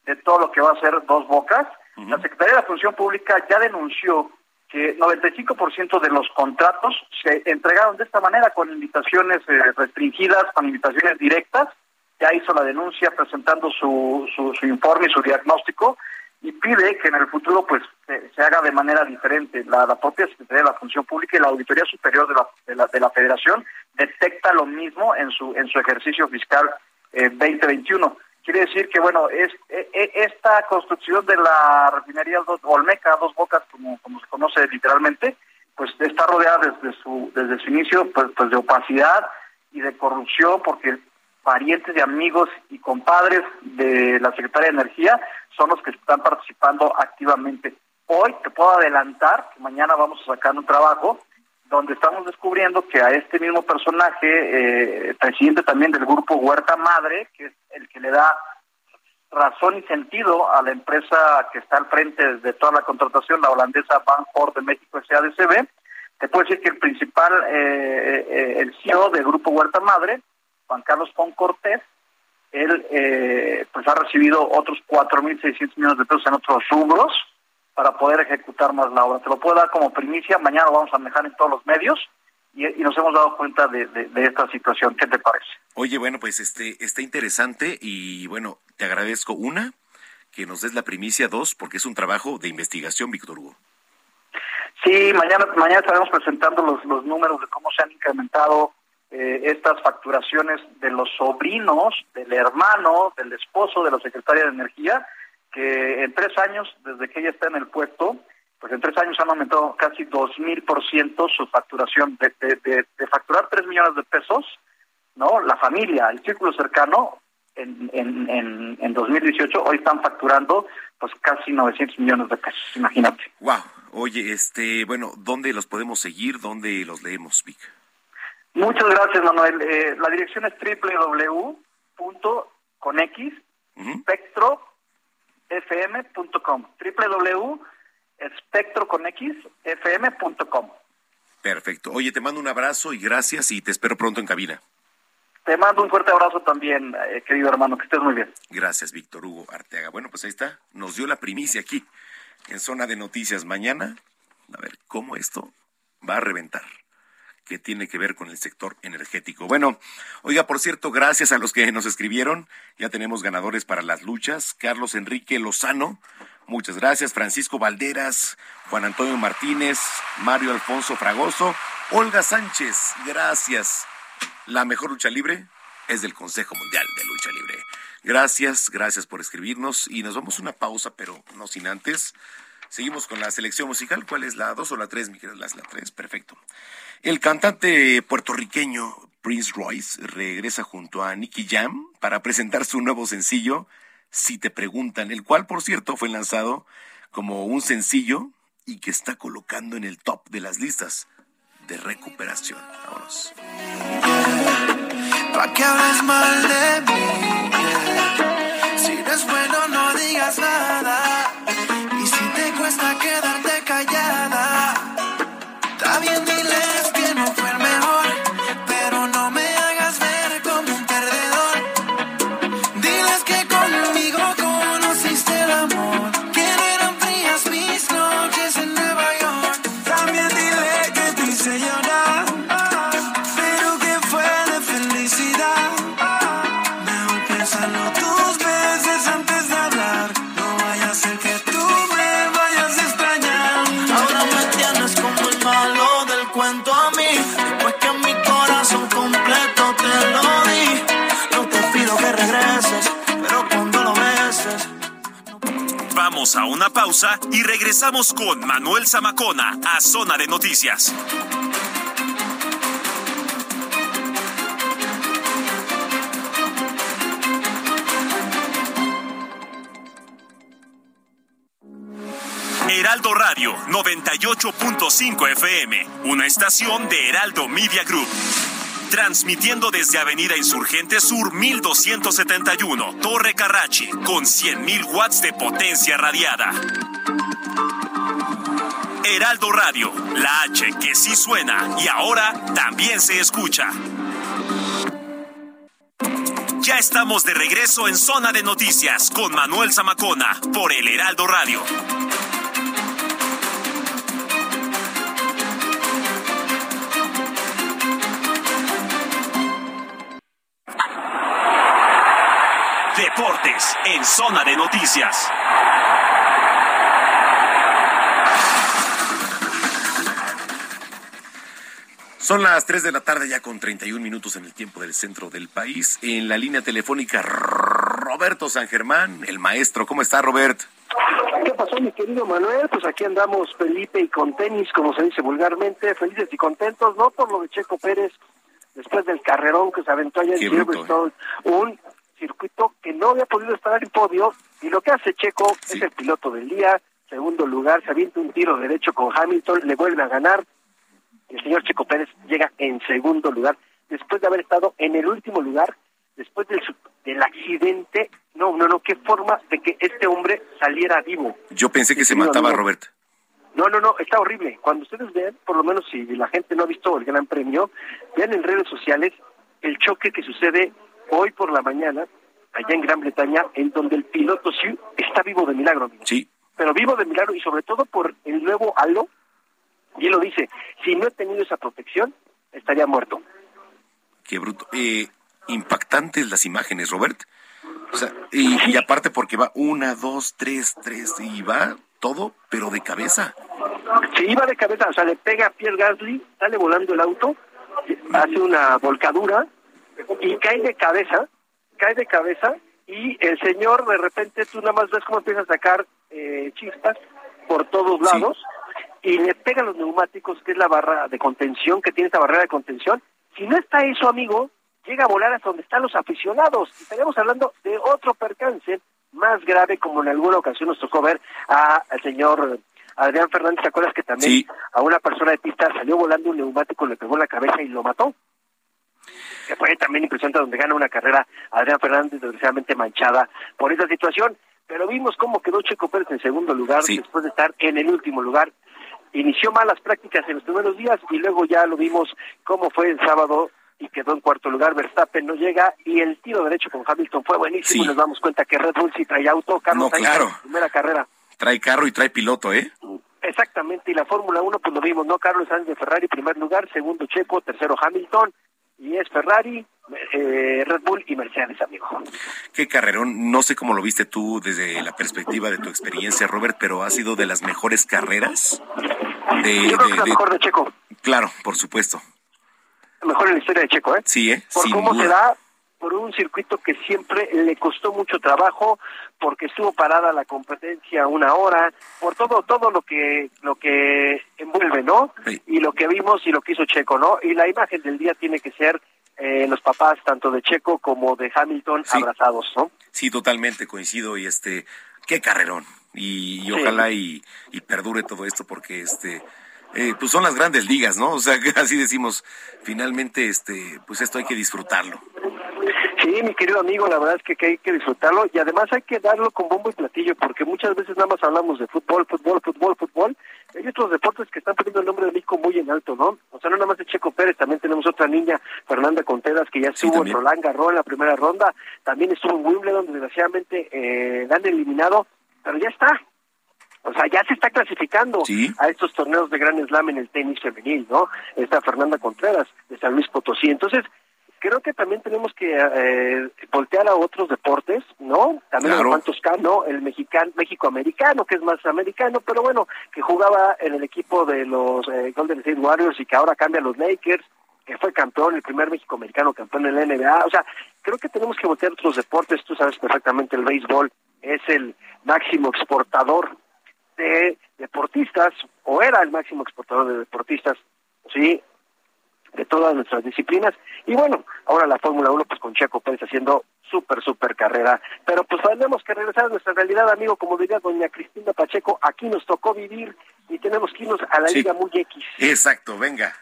de todo lo que va a ser dos bocas, la Secretaría de la Función Pública ya denunció que 95% de los contratos se entregaron de esta manera con invitaciones eh, restringidas, con invitaciones directas, ya hizo la denuncia presentando su, su, su informe y su diagnóstico y pide que en el futuro pues se, haga de manera diferente. La, propia Secretaría de la Función Pública y la Auditoría Superior de la, de la, de la Federación detecta lo mismo en su en su ejercicio fiscal eh, 2021. Quiere decir que, bueno, es, e, e, esta construcción de la refinería Olmeca, dos bocas, como, como se conoce literalmente, pues está rodeada desde su, desde su inicio pues, pues de opacidad y de corrupción, porque parientes y amigos y compadres de la Secretaría de Energía son los que están participando activamente. Hoy te puedo adelantar que mañana vamos a sacar un trabajo donde estamos descubriendo que a este mismo personaje, eh, presidente también del grupo Huerta Madre, que es el que le da razón y sentido a la empresa que está al frente de toda la contratación, la holandesa Bancorp de México SADCB, te puedo decir que el principal, eh, eh, el CEO del grupo Huerta Madre, Juan Carlos Pon Cortés, él eh, pues ha recibido otros 4.600 millones de pesos en otros rubros para poder ejecutar más la obra. Te lo puedo dar como primicia, mañana lo vamos a manejar en todos los medios y, nos hemos dado cuenta de, esta situación. ¿Qué te parece? Oye, bueno, pues este está interesante y bueno, te agradezco una, que nos des la primicia, dos, porque es un trabajo de investigación, Víctor Hugo. Sí, mañana, mañana estaremos presentando los, los números de cómo se han incrementado eh, estas facturaciones de los sobrinos, del hermano, del esposo de la secretaria de Energía, que en tres años, desde que ella está en el puesto, pues en tres años han aumentado casi dos mil por ciento su facturación de, de, de, facturar tres millones de pesos, ¿no? La familia, el círculo cercano, en, en, en, en 2018 hoy están facturando pues casi 900 millones de pesos, imagínate. Wow. Oye, este, bueno, ¿dónde los podemos seguir? ¿Dónde los leemos, Vic? Muchas gracias, Manuel. Eh, la dirección es www.conx espectrofm.com www.espectroconxfm.com Perfecto. Oye, te mando un abrazo y gracias y te espero pronto en cabina. Te mando un fuerte abrazo también, eh, querido hermano, que estés muy bien. Gracias, Víctor Hugo Arteaga. Bueno, pues ahí está, nos dio la primicia aquí en Zona de Noticias mañana. A ver cómo esto va a reventar que tiene que ver con el sector energético. Bueno, oiga, por cierto, gracias a los que nos escribieron, ya tenemos ganadores para las luchas. Carlos Enrique Lozano, muchas gracias. Francisco Valderas, Juan Antonio Martínez, Mario Alfonso Fragoso, Olga Sánchez, gracias. La mejor lucha libre es del Consejo Mundial de Lucha Libre. Gracias, gracias por escribirnos y nos vamos a una pausa, pero no sin antes. Seguimos con la selección musical. ¿Cuál es la dos o la tres, mi querida? La, tres, perfecto. El cantante puertorriqueño Prince Royce regresa junto a Nicky Jam para presentar su nuevo sencillo, Si te preguntan, el cual, por cierto, fue lanzado como un sencillo y que está colocando en el top de las listas de recuperación. Vámonos. Pa' que hables mal de mí. Si no es bueno, no digas nada. Quedarte callada, está bien, A una pausa y regresamos con Manuel Zamacona a Zona de Noticias. Heraldo Radio 98.5 FM, una estación de Heraldo Media Group. Transmitiendo desde Avenida Insurgente Sur 1271, Torre Carrachi, con 100.000 watts de potencia radiada. Heraldo Radio, la H que sí suena y ahora también se escucha. Ya estamos de regreso en Zona de Noticias con Manuel Zamacona por el Heraldo Radio. Deportes en Zona de Noticias. Son las 3 de la tarde ya con 31 minutos en el tiempo del centro del país. En la línea telefónica Roberto San Germán, el maestro. ¿Cómo está, Robert? ¿Qué pasó, mi querido Manuel? Pues aquí andamos Felipe y con tenis, como se dice vulgarmente, felices y contentos, no por lo de Checo Pérez, después del carrerón que se aventó allá en Silverstone, un circuito que no había podido estar en podio, y lo que hace Checo es el piloto del día, segundo lugar, se avienta un tiro derecho con Hamilton, le vuelve a ganar, el señor Checo Pérez llega en segundo lugar, después de haber estado en el último lugar, después del, del accidente, no, no, no, qué forma de que este hombre saliera vivo. Yo pensé que se mataba, no. Robert. No, no, no, está horrible. Cuando ustedes vean, por lo menos si la gente no ha visto el Gran Premio, vean en redes sociales el choque que sucede hoy por la mañana allá en Gran Bretaña, en donde el piloto sí está vivo de milagro. amigo. Sí. Pero vivo de milagro y sobre todo por el nuevo halo. Y él lo dice, si no he tenido esa protección, estaría muerto. Qué bruto. Eh, impactantes las imágenes, Robert. O sea, y, y aparte porque va una, dos, tres, tres, y va todo, pero de cabeza. Se iba de cabeza, o sea, le pega a Pierre Gasly, sale volando el auto, hace una volcadura y cae de cabeza, cae de cabeza y el señor de repente tú nada más ves cómo empieza a sacar eh, chispas por todos lados y le pega los neumáticos, que es la barra de contención, que tiene esta barrera de contención. Si no está eso, amigo, llega a volar hasta donde están los aficionados. Estaríamos hablando de otro percance más grave, como en alguna ocasión nos tocó ver al señor Adrián Fernández. ¿Te acuerdas que también a una persona de pista salió volando un neumático, le pegó la cabeza y lo mató? Que fue también impresionante donde gana una carrera Adrián Fernández, desgraciadamente manchada por esa situación. Pero vimos cómo quedó Checo Pérez en segundo lugar después de estar en el último lugar inició malas prácticas en los primeros días y luego ya lo vimos cómo fue el sábado y quedó en cuarto lugar. Verstappen no llega y el tiro derecho con Hamilton fue buenísimo. Nos damos cuenta que Red Bull sí trae auto. Carlos no, claro. primera carrera. Trae carro y trae piloto, ¿eh? Exactamente, y la Fórmula 1 pues lo vimos, ¿no? Carlos Sainz de Ferrari, primer lugar, segundo Checo, tercero Hamilton, y es Ferrari, eh, Red Bull y Mercedes, amigo. Qué carrerón, no sé cómo lo viste tú desde la perspectiva de tu experiencia, Robert, pero ha sido de las mejores carreras de, Yo creo que la mejor de Checo. Claro, por supuesto. Mejor en la historia de Checo, ¿eh? Sí, ¿eh? Por cómo se da, por un circuito que siempre le costó mucho trabajo, porque estuvo parada la competencia una hora, por todo todo lo que lo que envuelve, ¿no? Y lo que vimos y lo que hizo Checo, ¿no? Y la imagen del día tiene que ser eh, los papás tanto de Checo como de Hamilton abrazados, ¿no? Sí, totalmente coincido y este qué carrerón y, ojalá y, y perdure todo esto porque este eh, pues son las grandes ligas, ¿no? O sea, *laughs* así decimos, finalmente, este, pues esto hay que disfrutarlo. Sí, mi querido amigo, la verdad es que, hay que disfrutarlo y además hay que darlo con bombo y platillo porque muchas veces nada más hablamos de fútbol, fútbol, fútbol, fútbol. Hay otros deportes que están poniendo el nombre de México muy en alto, ¿no? O sea, no nada más de Checo Pérez, también tenemos otra niña, Fernanda Conteras, que ya estuvo en Roland Garros en la primera ronda, también estuvo en Wimbledon, desgraciadamente eh, han eliminado, pero ya está, o sea, ya se está clasificando a estos torneos de Gran Slam en el tenis femenil, ¿no? Está Fernanda Contreras de San Luis Potosí. Entonces, creo que también tenemos que eh, voltear a otros deportes, ¿no? También claro. el ¿no? El mexicano, México-americano, que es más americano, pero bueno, que jugaba en el equipo de los eh, Golden State Warriors y que ahora cambia a los Lakers, que fue campeón, el primer México-americano campeón en la NBA. O sea, creo que tenemos que voltear a otros deportes. Tú sabes perfectamente, el béisbol es el máximo exportador de deportistas, o era el máximo exportador de deportistas, sí, de todas nuestras disciplinas. Y bueno, ahora la Fórmula 1, pues con Checo Pérez haciendo súper, súper carrera. Pero pues tenemos que regresar a nuestra realidad, amigo, como diría doña Cristina Pacheco, aquí nos tocó vivir y tenemos que irnos a la Liga Muy X. Exacto, venga.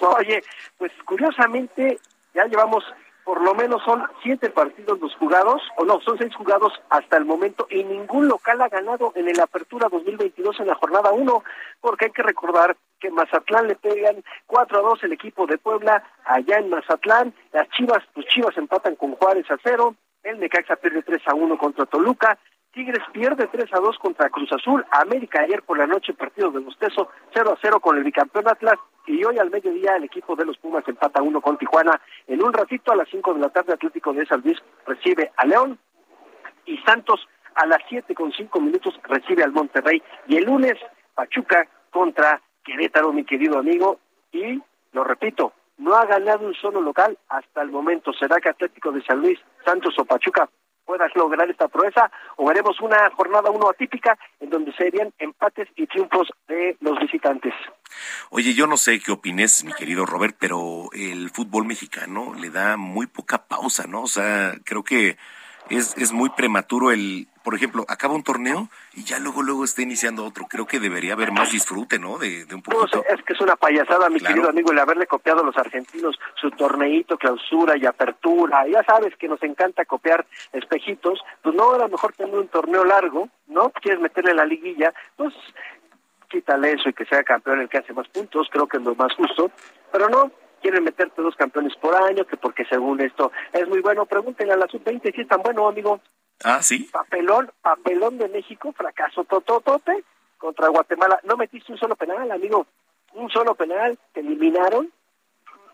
Oye, pues curiosamente ya llevamos por lo menos son siete partidos los jugados, o no, son seis jugados hasta el momento, y ningún local ha ganado en el Apertura 2022 en la jornada 1, porque hay que recordar que Mazatlán le pegan 4 a 2 el equipo de Puebla allá en Mazatlán, las Chivas, pues Chivas empatan con Juárez a cero, el Necaxa pierde 3 a 1 contra Toluca, Tigres pierde 3 a 2 contra Cruz Azul. América ayer por la noche partido de bostezo 0 a 0 con el bicampeón Atlas. Y hoy al mediodía el equipo de los Pumas empata 1 con Tijuana. En un ratito a las 5 de la tarde Atlético de San Luis recibe a León. Y Santos a las 7 con 5 minutos recibe al Monterrey. Y el lunes Pachuca contra Querétaro, mi querido amigo. Y lo repito, no ha ganado un solo local hasta el momento. ¿Será que Atlético de San Luis, Santos o Pachuca puedas lograr esta proeza o veremos una jornada uno atípica en donde serían empates y triunfos de los visitantes. Oye, yo no sé qué opines, mi querido Robert, pero el fútbol mexicano le da muy poca pausa, ¿no? O sea, creo que es, es muy prematuro el, por ejemplo, acaba un torneo y ya luego luego está iniciando otro. Creo que debería haber más disfrute, ¿no? De, un poquito. es que es una payasada, mi querido amigo, el haberle copiado a los argentinos su torneito, clausura y apertura. Ya sabes que nos encanta copiar espejitos. Pues no, era mejor tener un torneo largo, ¿no? Quieres meterle la liguilla, pues quítale eso y que sea campeón el que hace más puntos. Creo que es lo más justo. Pero no, quieren meterte dos campeones por año, que porque según esto es muy bueno. Pregúntenle a la sub-20 si es tan bueno, amigo. Ah, sí. Papelón, papelón de México, fracaso tototote contra Guatemala. No metiste un solo penal, amigo. Un solo penal, te eliminaron.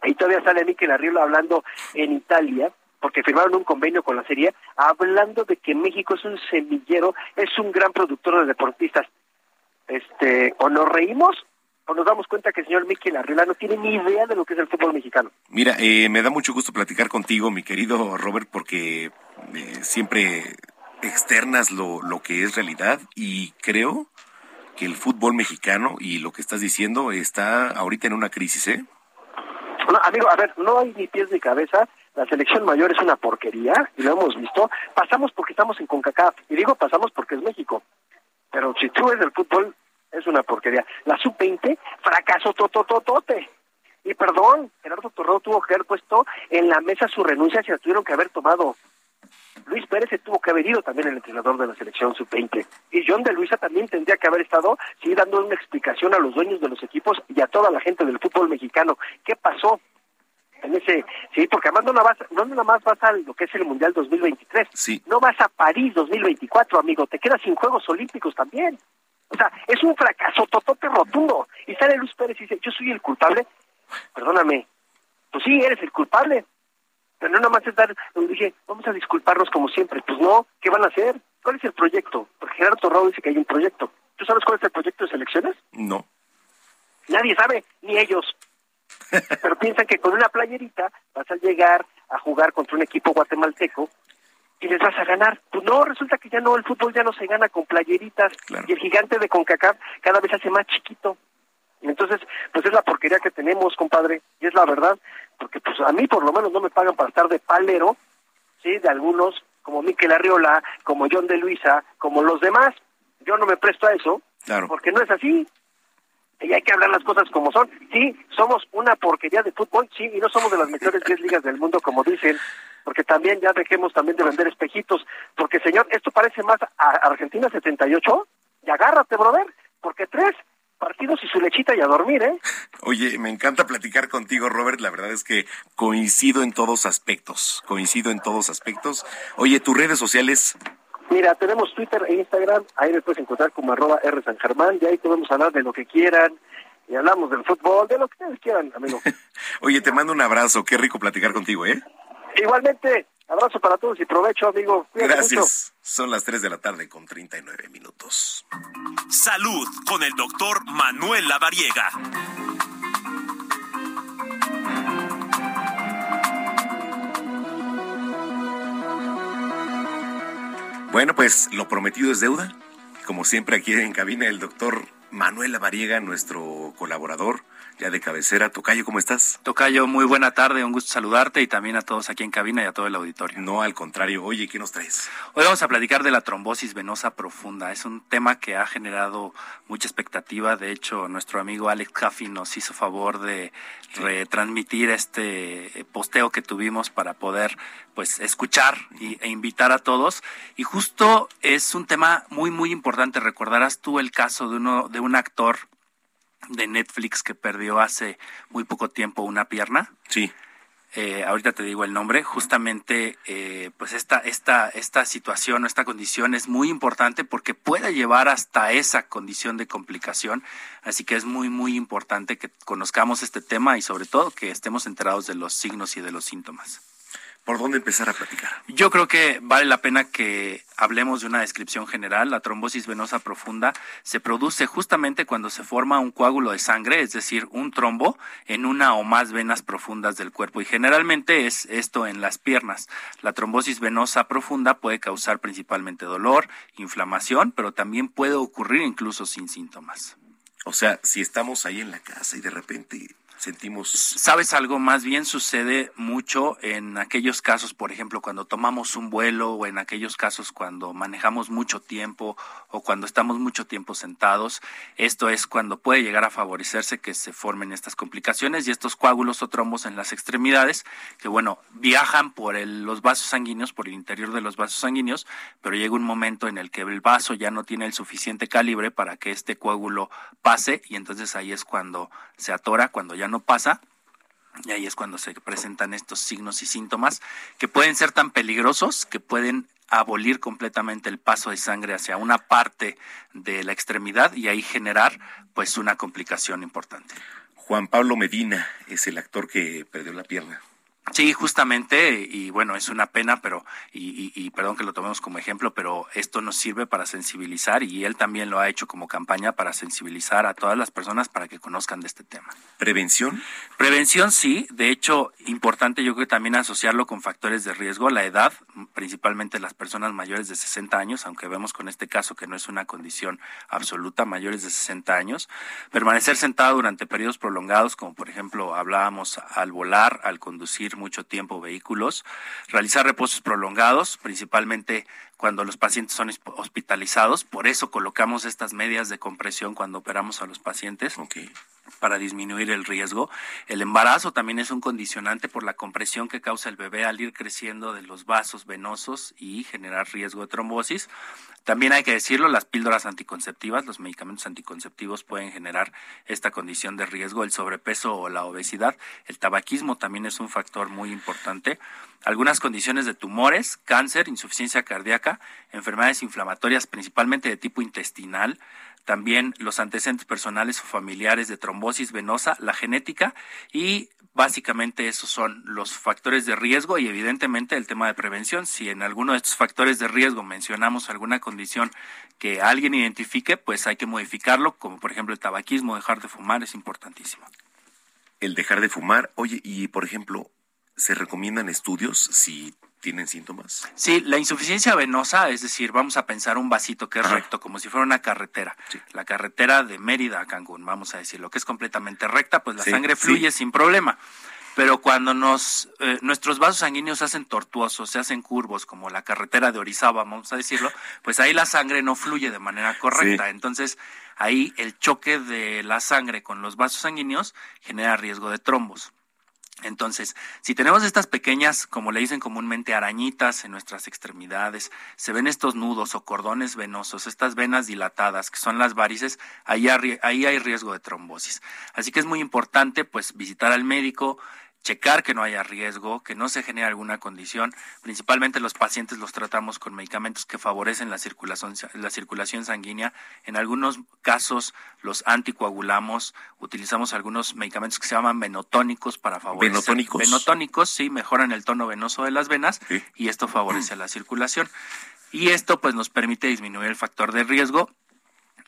Ahí todavía sale Miquel Arriola hablando en Italia, porque firmaron un convenio con la Serie, hablando de que México es un semillero, es un gran productor de deportistas. Este, o nos reímos o nos damos cuenta que el señor Miquel Arriola no tiene ni idea de lo que es el fútbol mexicano. Mira, eh, me da mucho gusto platicar contigo, mi querido Robert, porque eh, siempre externas lo, lo que es realidad y creo que el fútbol mexicano y lo que estás diciendo está ahorita en una crisis, ¿eh? No, amigo, a ver, no hay ni pies ni cabeza. La selección mayor es una porquería y lo hemos visto. Pasamos porque estamos en CONCACAF. Y digo pasamos porque es México. Pero si tú eres del fútbol, es una porquería. La sub-20 fracasó totototote. Y perdón, Gerardo Torrado tuvo que haber puesto en la mesa su renuncia si la tuvieron que haber tomado. Luis Pérez se tuvo que haber ido también el entrenador de la selección sub-20. Y John de Luisa también tendría que haber estado, sí, dando una explicación a los dueños de los equipos y a toda la gente del fútbol mexicano. ¿Qué pasó? En ese, sí, porque además no nada más, no nada más vas a lo que es el Mundial 2023. Sí. No vas a París 2024, amigo. Te quedas sin Juegos Olímpicos también. O sea, es un fracaso totote rotundo. Y sale Luis Pérez y dice, yo soy el culpable. Perdóname. Pues sí, eres el culpable. Pero no nada más es dar, dije, vamos a disculparnos como siempre. Pues no, ¿qué van a hacer? ¿Cuál es el proyecto? Porque Gerardo Torrado dice que hay un proyecto. ¿Tú sabes cuál es el proyecto de selecciones? No. Nadie sabe, ni ellos. *laughs* Pero piensan que con una playerita vas a llegar a jugar contra un equipo guatemalteco y les vas a ganar. Pues no, resulta que ya no, el fútbol ya no se gana con playeritas y el gigante de CONCACAF cada vez hace más chiquito. Entonces, pues es la porquería que tenemos, compadre, y es la verdad, porque pues a mí por lo menos no me pagan para estar de palero, ¿sí? De algunos, como Miquel Arriola, como John de Luisa, como los demás. Yo no me presto a eso, claro. porque no es así. Y hay que hablar las cosas como son. Sí, somos una porquería de fútbol, sí, y no somos de las mejores 10 ligas del mundo, como dicen, porque también ya dejemos también de vender espejitos, porque señor, esto parece más a Argentina 78, y agárrate, brother, porque tres partidos y su lechita y a dormir, ¿eh? Oye, me encanta platicar contigo, Robert. La verdad es que coincido en todos aspectos. Coincido en todos aspectos. Oye, tus redes sociales. Mira, tenemos Twitter e Instagram. Ahí me puedes encontrar como arroba R San Germán. Y ahí podemos hablar de lo que quieran. Y hablamos del fútbol, de lo que ustedes quieran, amigo. *laughs* Oye, te mando un abrazo. Qué rico platicar contigo, ¿eh? Igualmente. Abrazo para todos y provecho, amigo. Cuídate Gracias. Mucho. Son las 3 de la tarde con 39 minutos. Salud con el doctor Manuel Lavariega. Bueno, pues lo prometido es deuda. Como siempre aquí en cabina el doctor Manuel Lavariega, nuestro colaborador ya de cabecera. Tocayo, ¿cómo estás? Tocayo, muy buena tarde, un gusto saludarte y también a todos aquí en cabina y a todo el auditorio. No, al contrario. Oye, ¿qué nos traes? Hoy vamos a platicar de la trombosis venosa profunda. Es un tema que ha generado mucha expectativa. De hecho, nuestro amigo Alex Caffey nos hizo favor de retransmitir este posteo que tuvimos para poder pues escuchar y, e invitar a todos. Y justo es un tema muy, muy importante. Recordarás tú el caso de uno, de un actor de Netflix que perdió hace muy poco tiempo una pierna. Sí. Eh, ahorita te digo el nombre, justamente eh, pues esta, esta, esta situación o esta condición es muy importante porque puede llevar hasta esa condición de complicación, así que es muy, muy importante que conozcamos este tema y sobre todo que estemos enterados de los signos y de los síntomas. ¿Por dónde empezar a platicar? Yo creo que vale la pena que hablemos de una descripción general. La trombosis venosa profunda se produce justamente cuando se forma un coágulo de sangre, es decir, un trombo en una o más venas profundas del cuerpo y generalmente es esto en las piernas. La trombosis venosa profunda puede causar principalmente dolor, inflamación, pero también puede ocurrir incluso sin síntomas. O sea, si estamos ahí en la casa y de repente sentimos. ¿Sabes algo? Más bien sucede mucho en aquellos casos, por ejemplo, cuando tomamos un vuelo o en aquellos casos cuando manejamos mucho tiempo o cuando estamos mucho tiempo sentados. Esto es cuando puede llegar a favorecerse que se formen estas complicaciones y estos coágulos o trombos en las extremidades que, bueno, viajan por los vasos sanguíneos, por el interior de los vasos sanguíneos, pero llega un momento en el que el vaso ya no tiene el suficiente calibre para que este coágulo pase y entonces ahí es cuando se atora, cuando ya no pasa. Y ahí es cuando se presentan estos signos y síntomas que pueden ser tan peligrosos que pueden abolir completamente el paso de sangre hacia una parte de la extremidad y ahí generar pues una complicación importante. Juan Pablo Medina es el actor que perdió la pierna. Sí, justamente, y bueno, es una pena, pero, y, y, perdón que lo tomemos como ejemplo, pero esto nos sirve para sensibilizar y él también lo ha hecho como campaña para sensibilizar a todas las personas para que conozcan de este tema. ¿Prevención? Prevención sí, de hecho, importante yo creo que también asociarlo con factores de riesgo, la edad, principalmente las personas mayores de 60 años, aunque vemos con este caso que no es una condición absoluta, mayores de 60 años, permanecer sentado durante periodos prolongados, como por ejemplo hablábamos al volar, al conducir, mucho tiempo vehículos, realizar reposos prolongados, principalmente cuando los pacientes son hospitalizados. Por eso colocamos estas medias de compresión cuando operamos a los pacientes. Para disminuir el riesgo. El embarazo también es un condicionante por la compresión que causa el bebé al ir creciendo de los vasos venosos y generar riesgo de trombosis. También hay que decirlo, las píldoras anticonceptivas, los medicamentos anticonceptivos pueden generar esta condición de riesgo, el sobrepeso o la obesidad. El tabaquismo también es un factor muy importante. Algunas condiciones de tumores, cáncer, insuficiencia cardíaca, enfermedades inflamatorias principalmente de tipo intestinal, también los antecedentes personales o familiares de trombosis venosa, la genética y básicamente esos son los factores de riesgo y evidentemente el tema de prevención. Si en alguno de estos factores de riesgo mencionamos alguna condición que alguien identifique, pues hay que modificarlo, como por ejemplo el tabaquismo, dejar de fumar es importantísimo. El dejar de fumar, oye, y por ejemplo, ¿se recomiendan estudios si tienen síntomas? Sí, la insuficiencia venosa, es decir, vamos a pensar un vasito que es recto, como si fuera una carretera. La carretera de Mérida a Cancún, vamos a decirlo, que es completamente recta, pues la sangre fluye sin problema. Pero cuando nos, eh, nuestros vasos sanguíneos se hacen tortuosos, se hacen curvos, como la carretera de Orizaba, vamos a decirlo, pues ahí la sangre no fluye de manera correcta. Entonces, ahí el choque de la sangre con los vasos sanguíneos genera riesgo de trombos. Entonces, si tenemos estas pequeñas, como le dicen comúnmente, arañitas en nuestras extremidades, se ven estos nudos o cordones venosos, estas venas dilatadas, que son las varices, ahí, ahí hay riesgo de trombosis. Así que es muy importante, pues, visitar al médico, checar que no haya riesgo, que no se genere alguna condición. Principalmente los pacientes los tratamos con medicamentos que favorecen la circulación, la circulación sanguínea. En algunos casos los anticoagulamos, utilizamos algunos medicamentos que se llaman venotónicos para favorecer. ¿Venotónicos? Venotónicos, sí, mejoran el tono venoso de las venas y esto favorece la circulación. Y esto pues nos permite disminuir el factor de riesgo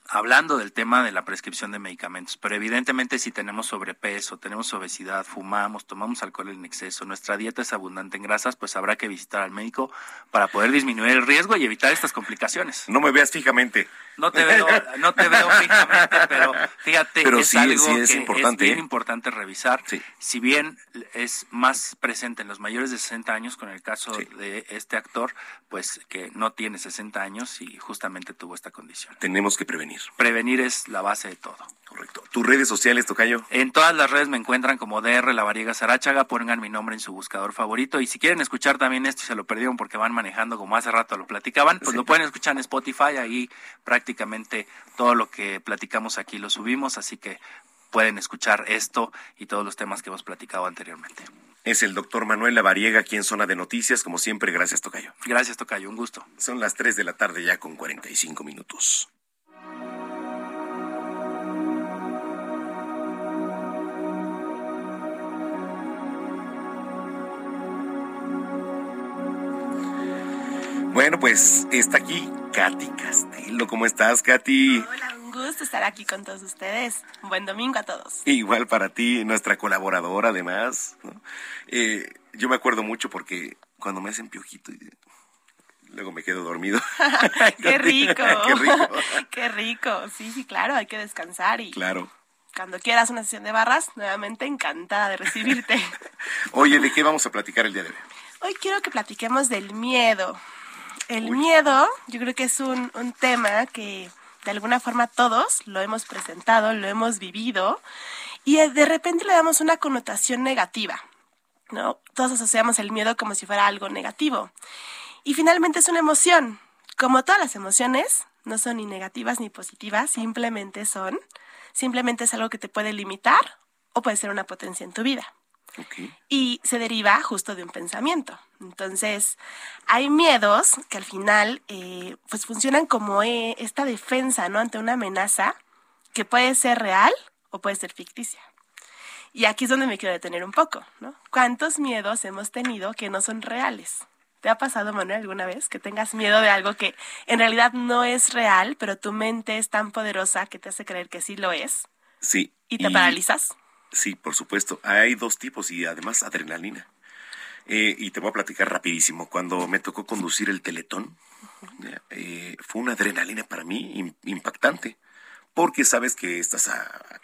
hablando del tema de la prescripción de medicamentos, pero evidentemente si tenemos sobrepeso, tenemos obesidad, fumamos, tomamos alcohol en exceso, nuestra dieta es abundante en grasas, pues habrá que visitar al médico para poder disminuir el riesgo y evitar estas complicaciones. No me veas fijamente. No te veo, no te veo fijamente, pero fíjate, pero es algo que es bien ¿eh? importante revisar. Si bien es más presente en los mayores de 60 años, con el caso de este actor, pues que no tiene 60 años y justamente tuvo esta condición. Tenemos que prevenir. Prevenir es la base de todo. Correcto. ¿Tus redes sociales, Tocayo? En todas las redes me encuentran como DR La Variega Sarachaga, pongan mi nombre en su buscador favorito. Y si quieren escuchar también esto y se lo perdieron porque van manejando como hace rato lo platicaban, pues lo pueden escuchar en Spotify, ahí prácticamente todo lo que platicamos aquí lo subimos, así que pueden escuchar esto y todos los temas que hemos platicado anteriormente. Es el doctor Manuel Lavariega aquí en Zona de Noticias. Como siempre, gracias, Tocayo. Gracias, Tocayo. Un gusto. Son las 3 de la tarde ya con 45 minutos. Bueno, pues está aquí Katy Castelo. ¿Cómo estás, Katy? Hola, un gusto estar aquí con todos ustedes. Un buen domingo a todos. Igual para ti, nuestra colaboradora además. Eh, yo me acuerdo mucho porque cuando me hacen piojito, luego me quedo dormido. *laughs* *laughs* ¡Qué rico! ¡Qué rico! *laughs* ¡Qué rico! Sí, sí, claro, hay que descansar y... Claro. Cuando quieras una sesión de barras, nuevamente encantada de recibirte. Oye, ¿de qué vamos a platicar el día de hoy? Hoy quiero que platiquemos del miedo. El miedo, yo creo que es un, un tema que de alguna forma todos lo hemos presentado, lo hemos vivido y de repente le damos una connotación negativa, ¿no? Todos asociamos el miedo como si fuera algo negativo. Y finalmente es una emoción. Como todas las emociones, no son ni negativas ni positivas, simplemente son, simplemente es algo que te puede limitar o puede ser una potencia en tu vida. Y se deriva justo de un pensamiento. Entonces, hay miedos que al final eh, pues funcionan como eh, esta defensa, ¿no? Ante una amenaza que puede ser real o puede ser ficticia. Y aquí es donde me quiero detener un poco, ¿no? ¿Cuántos miedos hemos tenido que no son reales? ¿Te ha pasado, Manuel, alguna vez que tengas miedo de algo que en realidad no es real, pero tu mente es tan poderosa que te hace creer que sí lo es? Sí. ¿Y te paralizas? Sí, por supuesto. Hay dos tipos y además adrenalina. Eh, y te voy a platicar rapidísimo. Cuando me tocó conducir el Teletón, eh, fue una adrenalina para mí impactante, porque sabes que estás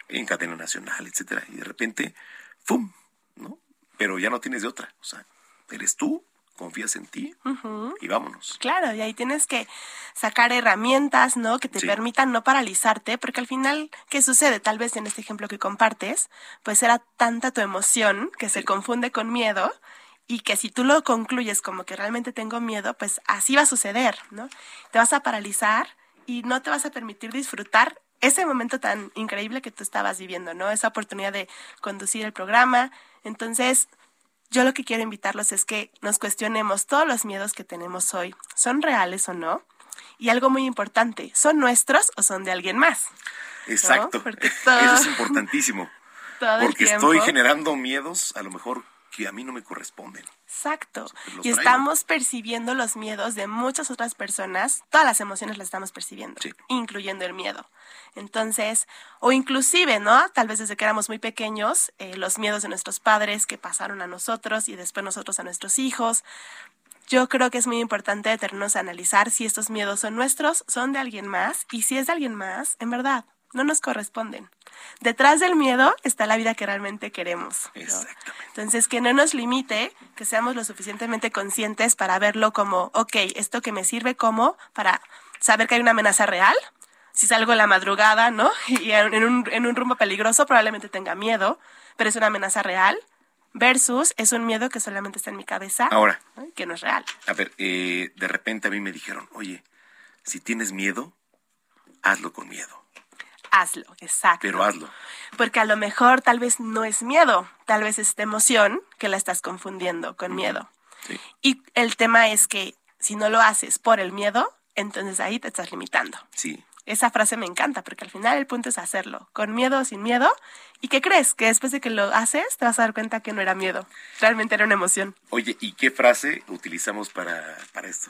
en cadena nacional, etcétera, y de repente, ¡fum! ¿no? Pero ya no tienes de otra. O sea, eres tú confías en ti y vámonos. Claro, y ahí tienes que sacar herramientas, ¿no? Que te permitan no paralizarte, porque al final, ¿qué sucede? Tal vez en este ejemplo que compartes, pues era tanta tu emoción que se confunde con miedo y que si tú lo concluyes como que realmente tengo miedo, pues así va a suceder, ¿no? Te vas a paralizar y no te vas a permitir disfrutar ese momento tan increíble que tú estabas viviendo, ¿no? Esa oportunidad de conducir el programa. Entonces, yo lo que quiero invitarlos es que nos cuestionemos todos los miedos que tenemos hoy. ¿Son reales o no? Y algo muy importante, ¿son nuestros o son de alguien más? Exacto. Eso es importantísimo. *laughs* porque estoy generando miedos a lo mejor que a mí no me corresponden. Exacto. Y estamos percibiendo los miedos de muchas otras personas, todas las emociones las estamos percibiendo, incluyendo el miedo. Entonces, o inclusive, ¿no? Tal vez desde que éramos muy pequeños, eh, los miedos de nuestros padres que pasaron a nosotros y después nosotros a nuestros hijos. Yo creo que es muy importante detenernos a analizar si estos miedos son nuestros, son de alguien más, y si es de alguien más, en verdad, no nos corresponden. Detrás del miedo está la vida que realmente queremos. Entonces, que no nos limite, que seamos lo suficientemente conscientes para verlo como, ok, esto que me sirve como para saber que hay una amenaza real. Si salgo en la madrugada, ¿no? *laughs* Y en un, en un rumbo peligroso, probablemente tenga miedo, pero es una amenaza real. Versus es un miedo que solamente está en mi cabeza. Ahora. Que no es real. A ver, eh, de repente a mí me dijeron, oye, si tienes miedo, hazlo con miedo hazlo, exacto. Pero hazlo. Porque a lo mejor tal vez no es miedo, tal vez es esta emoción que la estás confundiendo con miedo. Y el tema es que si no lo haces por el miedo, entonces ahí te estás limitando. Sí. Esa frase me encanta porque al final el punto es hacerlo, con miedo o sin miedo. ¿Y qué crees? Que después de que lo haces te vas a dar cuenta que no era miedo, realmente era una emoción. Oye, ¿y qué frase utilizamos para, para esto?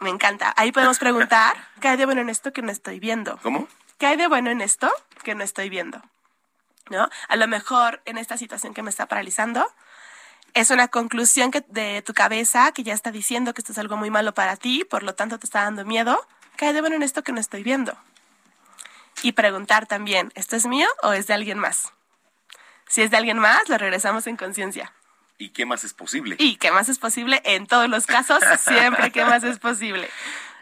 Me encanta. Ahí podemos preguntar, ¿qué hay de bueno en esto que no estoy viendo? ¿Cómo? ¿Qué hay de bueno en esto que no estoy viendo? ¿No? A lo mejor en esta situación que me está paralizando, es una conclusión que, de tu cabeza que ya está diciendo que esto es algo muy malo para ti, por lo tanto te está dando miedo. ¿Qué hay de bueno en esto que no estoy viendo? Y preguntar también, ¿esto es mío o es de alguien más? Si es de alguien más, lo regresamos en conciencia. ¿Y qué más es posible? ¿Y qué más es posible? En todos los casos, siempre qué más es posible.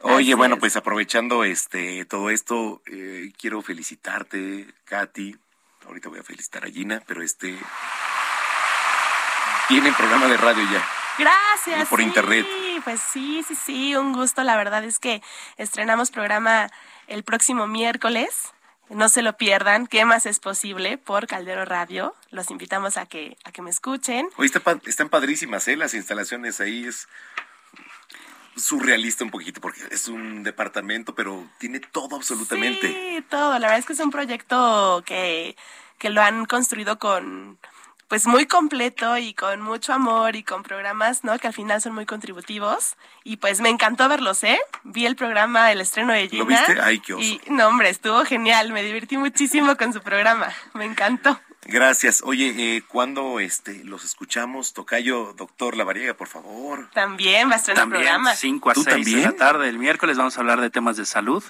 Oye, bueno, pues aprovechando este todo esto, eh, quiero felicitarte, Katy. Ahorita voy a felicitar a Gina, pero este tienen programa de radio ya. Gracias. por internet. Pues sí, sí, sí, un gusto. La verdad es que estrenamos programa el próximo miércoles. No se lo pierdan. ¿Qué más es posible? Por Caldero Radio. Los invitamos a que a que me escuchen. Hoy están padrísimas, ¿eh? Las instalaciones ahí es surrealista un poquito porque es un departamento, pero tiene todo absolutamente. Sí, todo. La verdad es que es un proyecto que, que lo han construido con pues muy completo y con mucho amor y con programas, ¿no? Que al final son muy contributivos. Y pues me encantó verlos, ¿eh? Vi el programa, el estreno de Gina. ¿Lo viste? Ay, qué oso. Y, no, hombre, estuvo genial. Me divertí muchísimo con su programa. Me encantó. Gracias. Oye, eh, ¿cuándo este, los escuchamos? Tocayo, doctor Lavariega, por favor. También va a estar en el programa. 5 a 6 de la tarde. El miércoles vamos a hablar de temas de salud.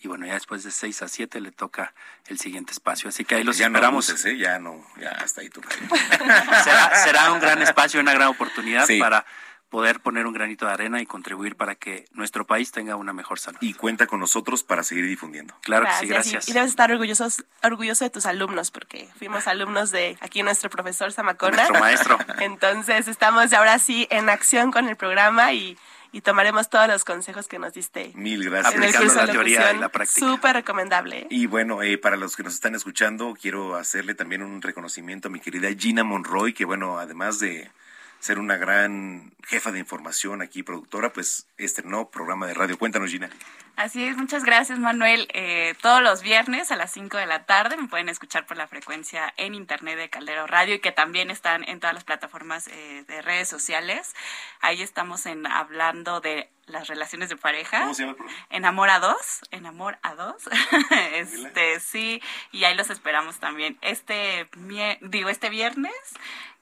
Y bueno, ya después de 6 a 7 le toca el siguiente espacio. Así que ahí los ya esperamos. No ¿eh? Ya no, ya hasta ahí tu *laughs* será, será un gran espacio, una gran oportunidad para poder poner un granito de arena y contribuir para que nuestro país tenga una mejor salud. Y cuenta con nosotros para seguir difundiendo. Claro que sí, gracias. Y, debes estar orgullosos, orgulloso de tus alumnos, porque fuimos alumnos de aquí nuestro profesor Zamacona. Nuestro maestro. *laughs* Entonces estamos ahora sí en acción con el programa y, tomaremos todos los consejos que nos diste. Mil gracias. En el curso la teoría y la práctica. Súper recomendable. Y bueno, eh, para los que nos están escuchando, quiero hacerle también un reconocimiento a mi querida Gina Monroy, que bueno, además de ser una gran jefa de información aquí, productora, pues estrenó programa de radio. Cuéntanos, Gina. Así es, muchas gracias Manuel. Eh, todos los viernes a las 5 de la tarde me pueden escuchar por la frecuencia en internet de Caldero Radio y que también están en todas las plataformas eh, de redes sociales. Ahí estamos en hablando de las relaciones de pareja. ¿Cómo se llama Enamor a dos, Enamor a dos. *laughs* este, sí, y ahí los esperamos también. Este, digo, este viernes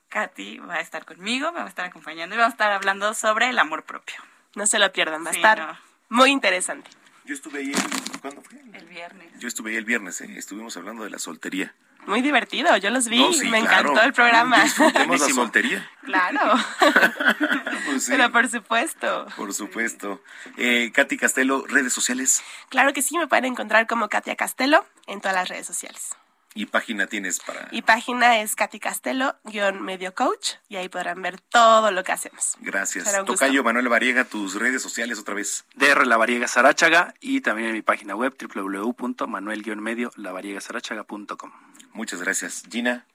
Katy va a estar conmigo, me va a estar acompañando y vamos a estar hablando sobre el amor propio. No se lo pierdan, va a estar muy interesante. Yo estuve ahí, el, ¿cuándo fue? El viernes. Yo estuve ahí el viernes, ¿eh? estuvimos hablando de la soltería. Muy divertido, yo los vi, me encantó el programa. Disfrutemos la soltería. Claro. *laughs* pues Pero por supuesto. Por supuesto. Eh, Katy Castelo, redes sociales. Claro que sí, me pueden encontrar como Katia Castelo en todas las redes sociales. ¿Y página tienes para...? Y página es Katy Castelo, guion medio coach, y ahí podrán ver todo lo que hacemos. Gracias. Tocayo Manuel Variega, tus redes sociales otra vez. DR La Variega Sarachaga y también en mi página web www.manuel-medio Muchas gracias. Gina.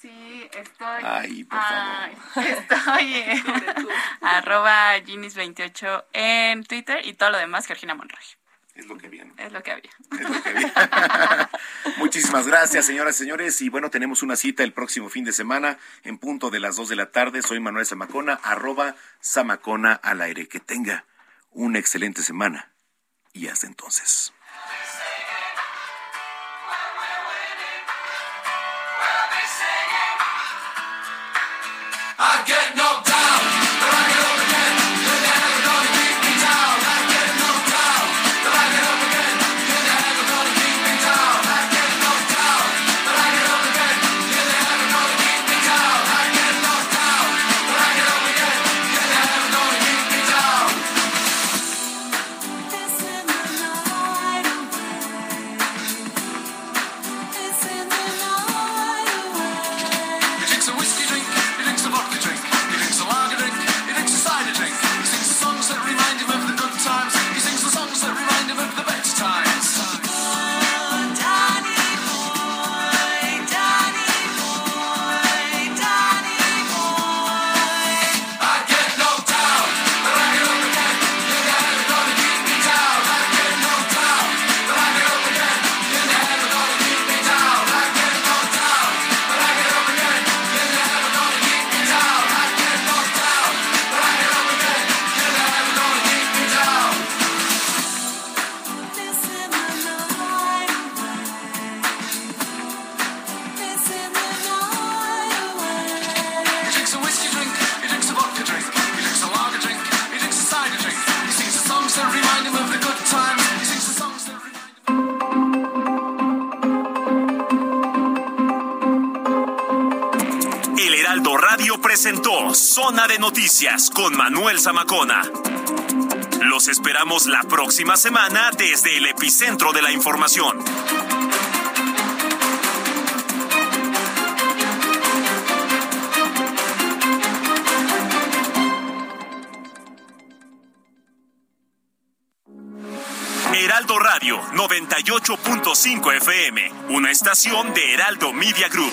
Sí, estoy. Ay, por favor. *laughs* estoy *laughs* en *laughs* arroba Ginis28 en Twitter y todo lo demás, Georgina Monroy. Es lo que había. Es lo que había. Es lo que había. Muchísimas gracias, señoras y señores. Y bueno, tenemos una cita el próximo fin de semana en punto de las 2 de la tarde. Soy Manuel Zamacona, arroba Zamacona al aire. Que tenga una excelente semana. Y hasta entonces. Con Manuel Zamacona. Los esperamos la próxima semana desde el epicentro de la información. Heraldo Radio 98.5 FM, una estación de Heraldo Media Group.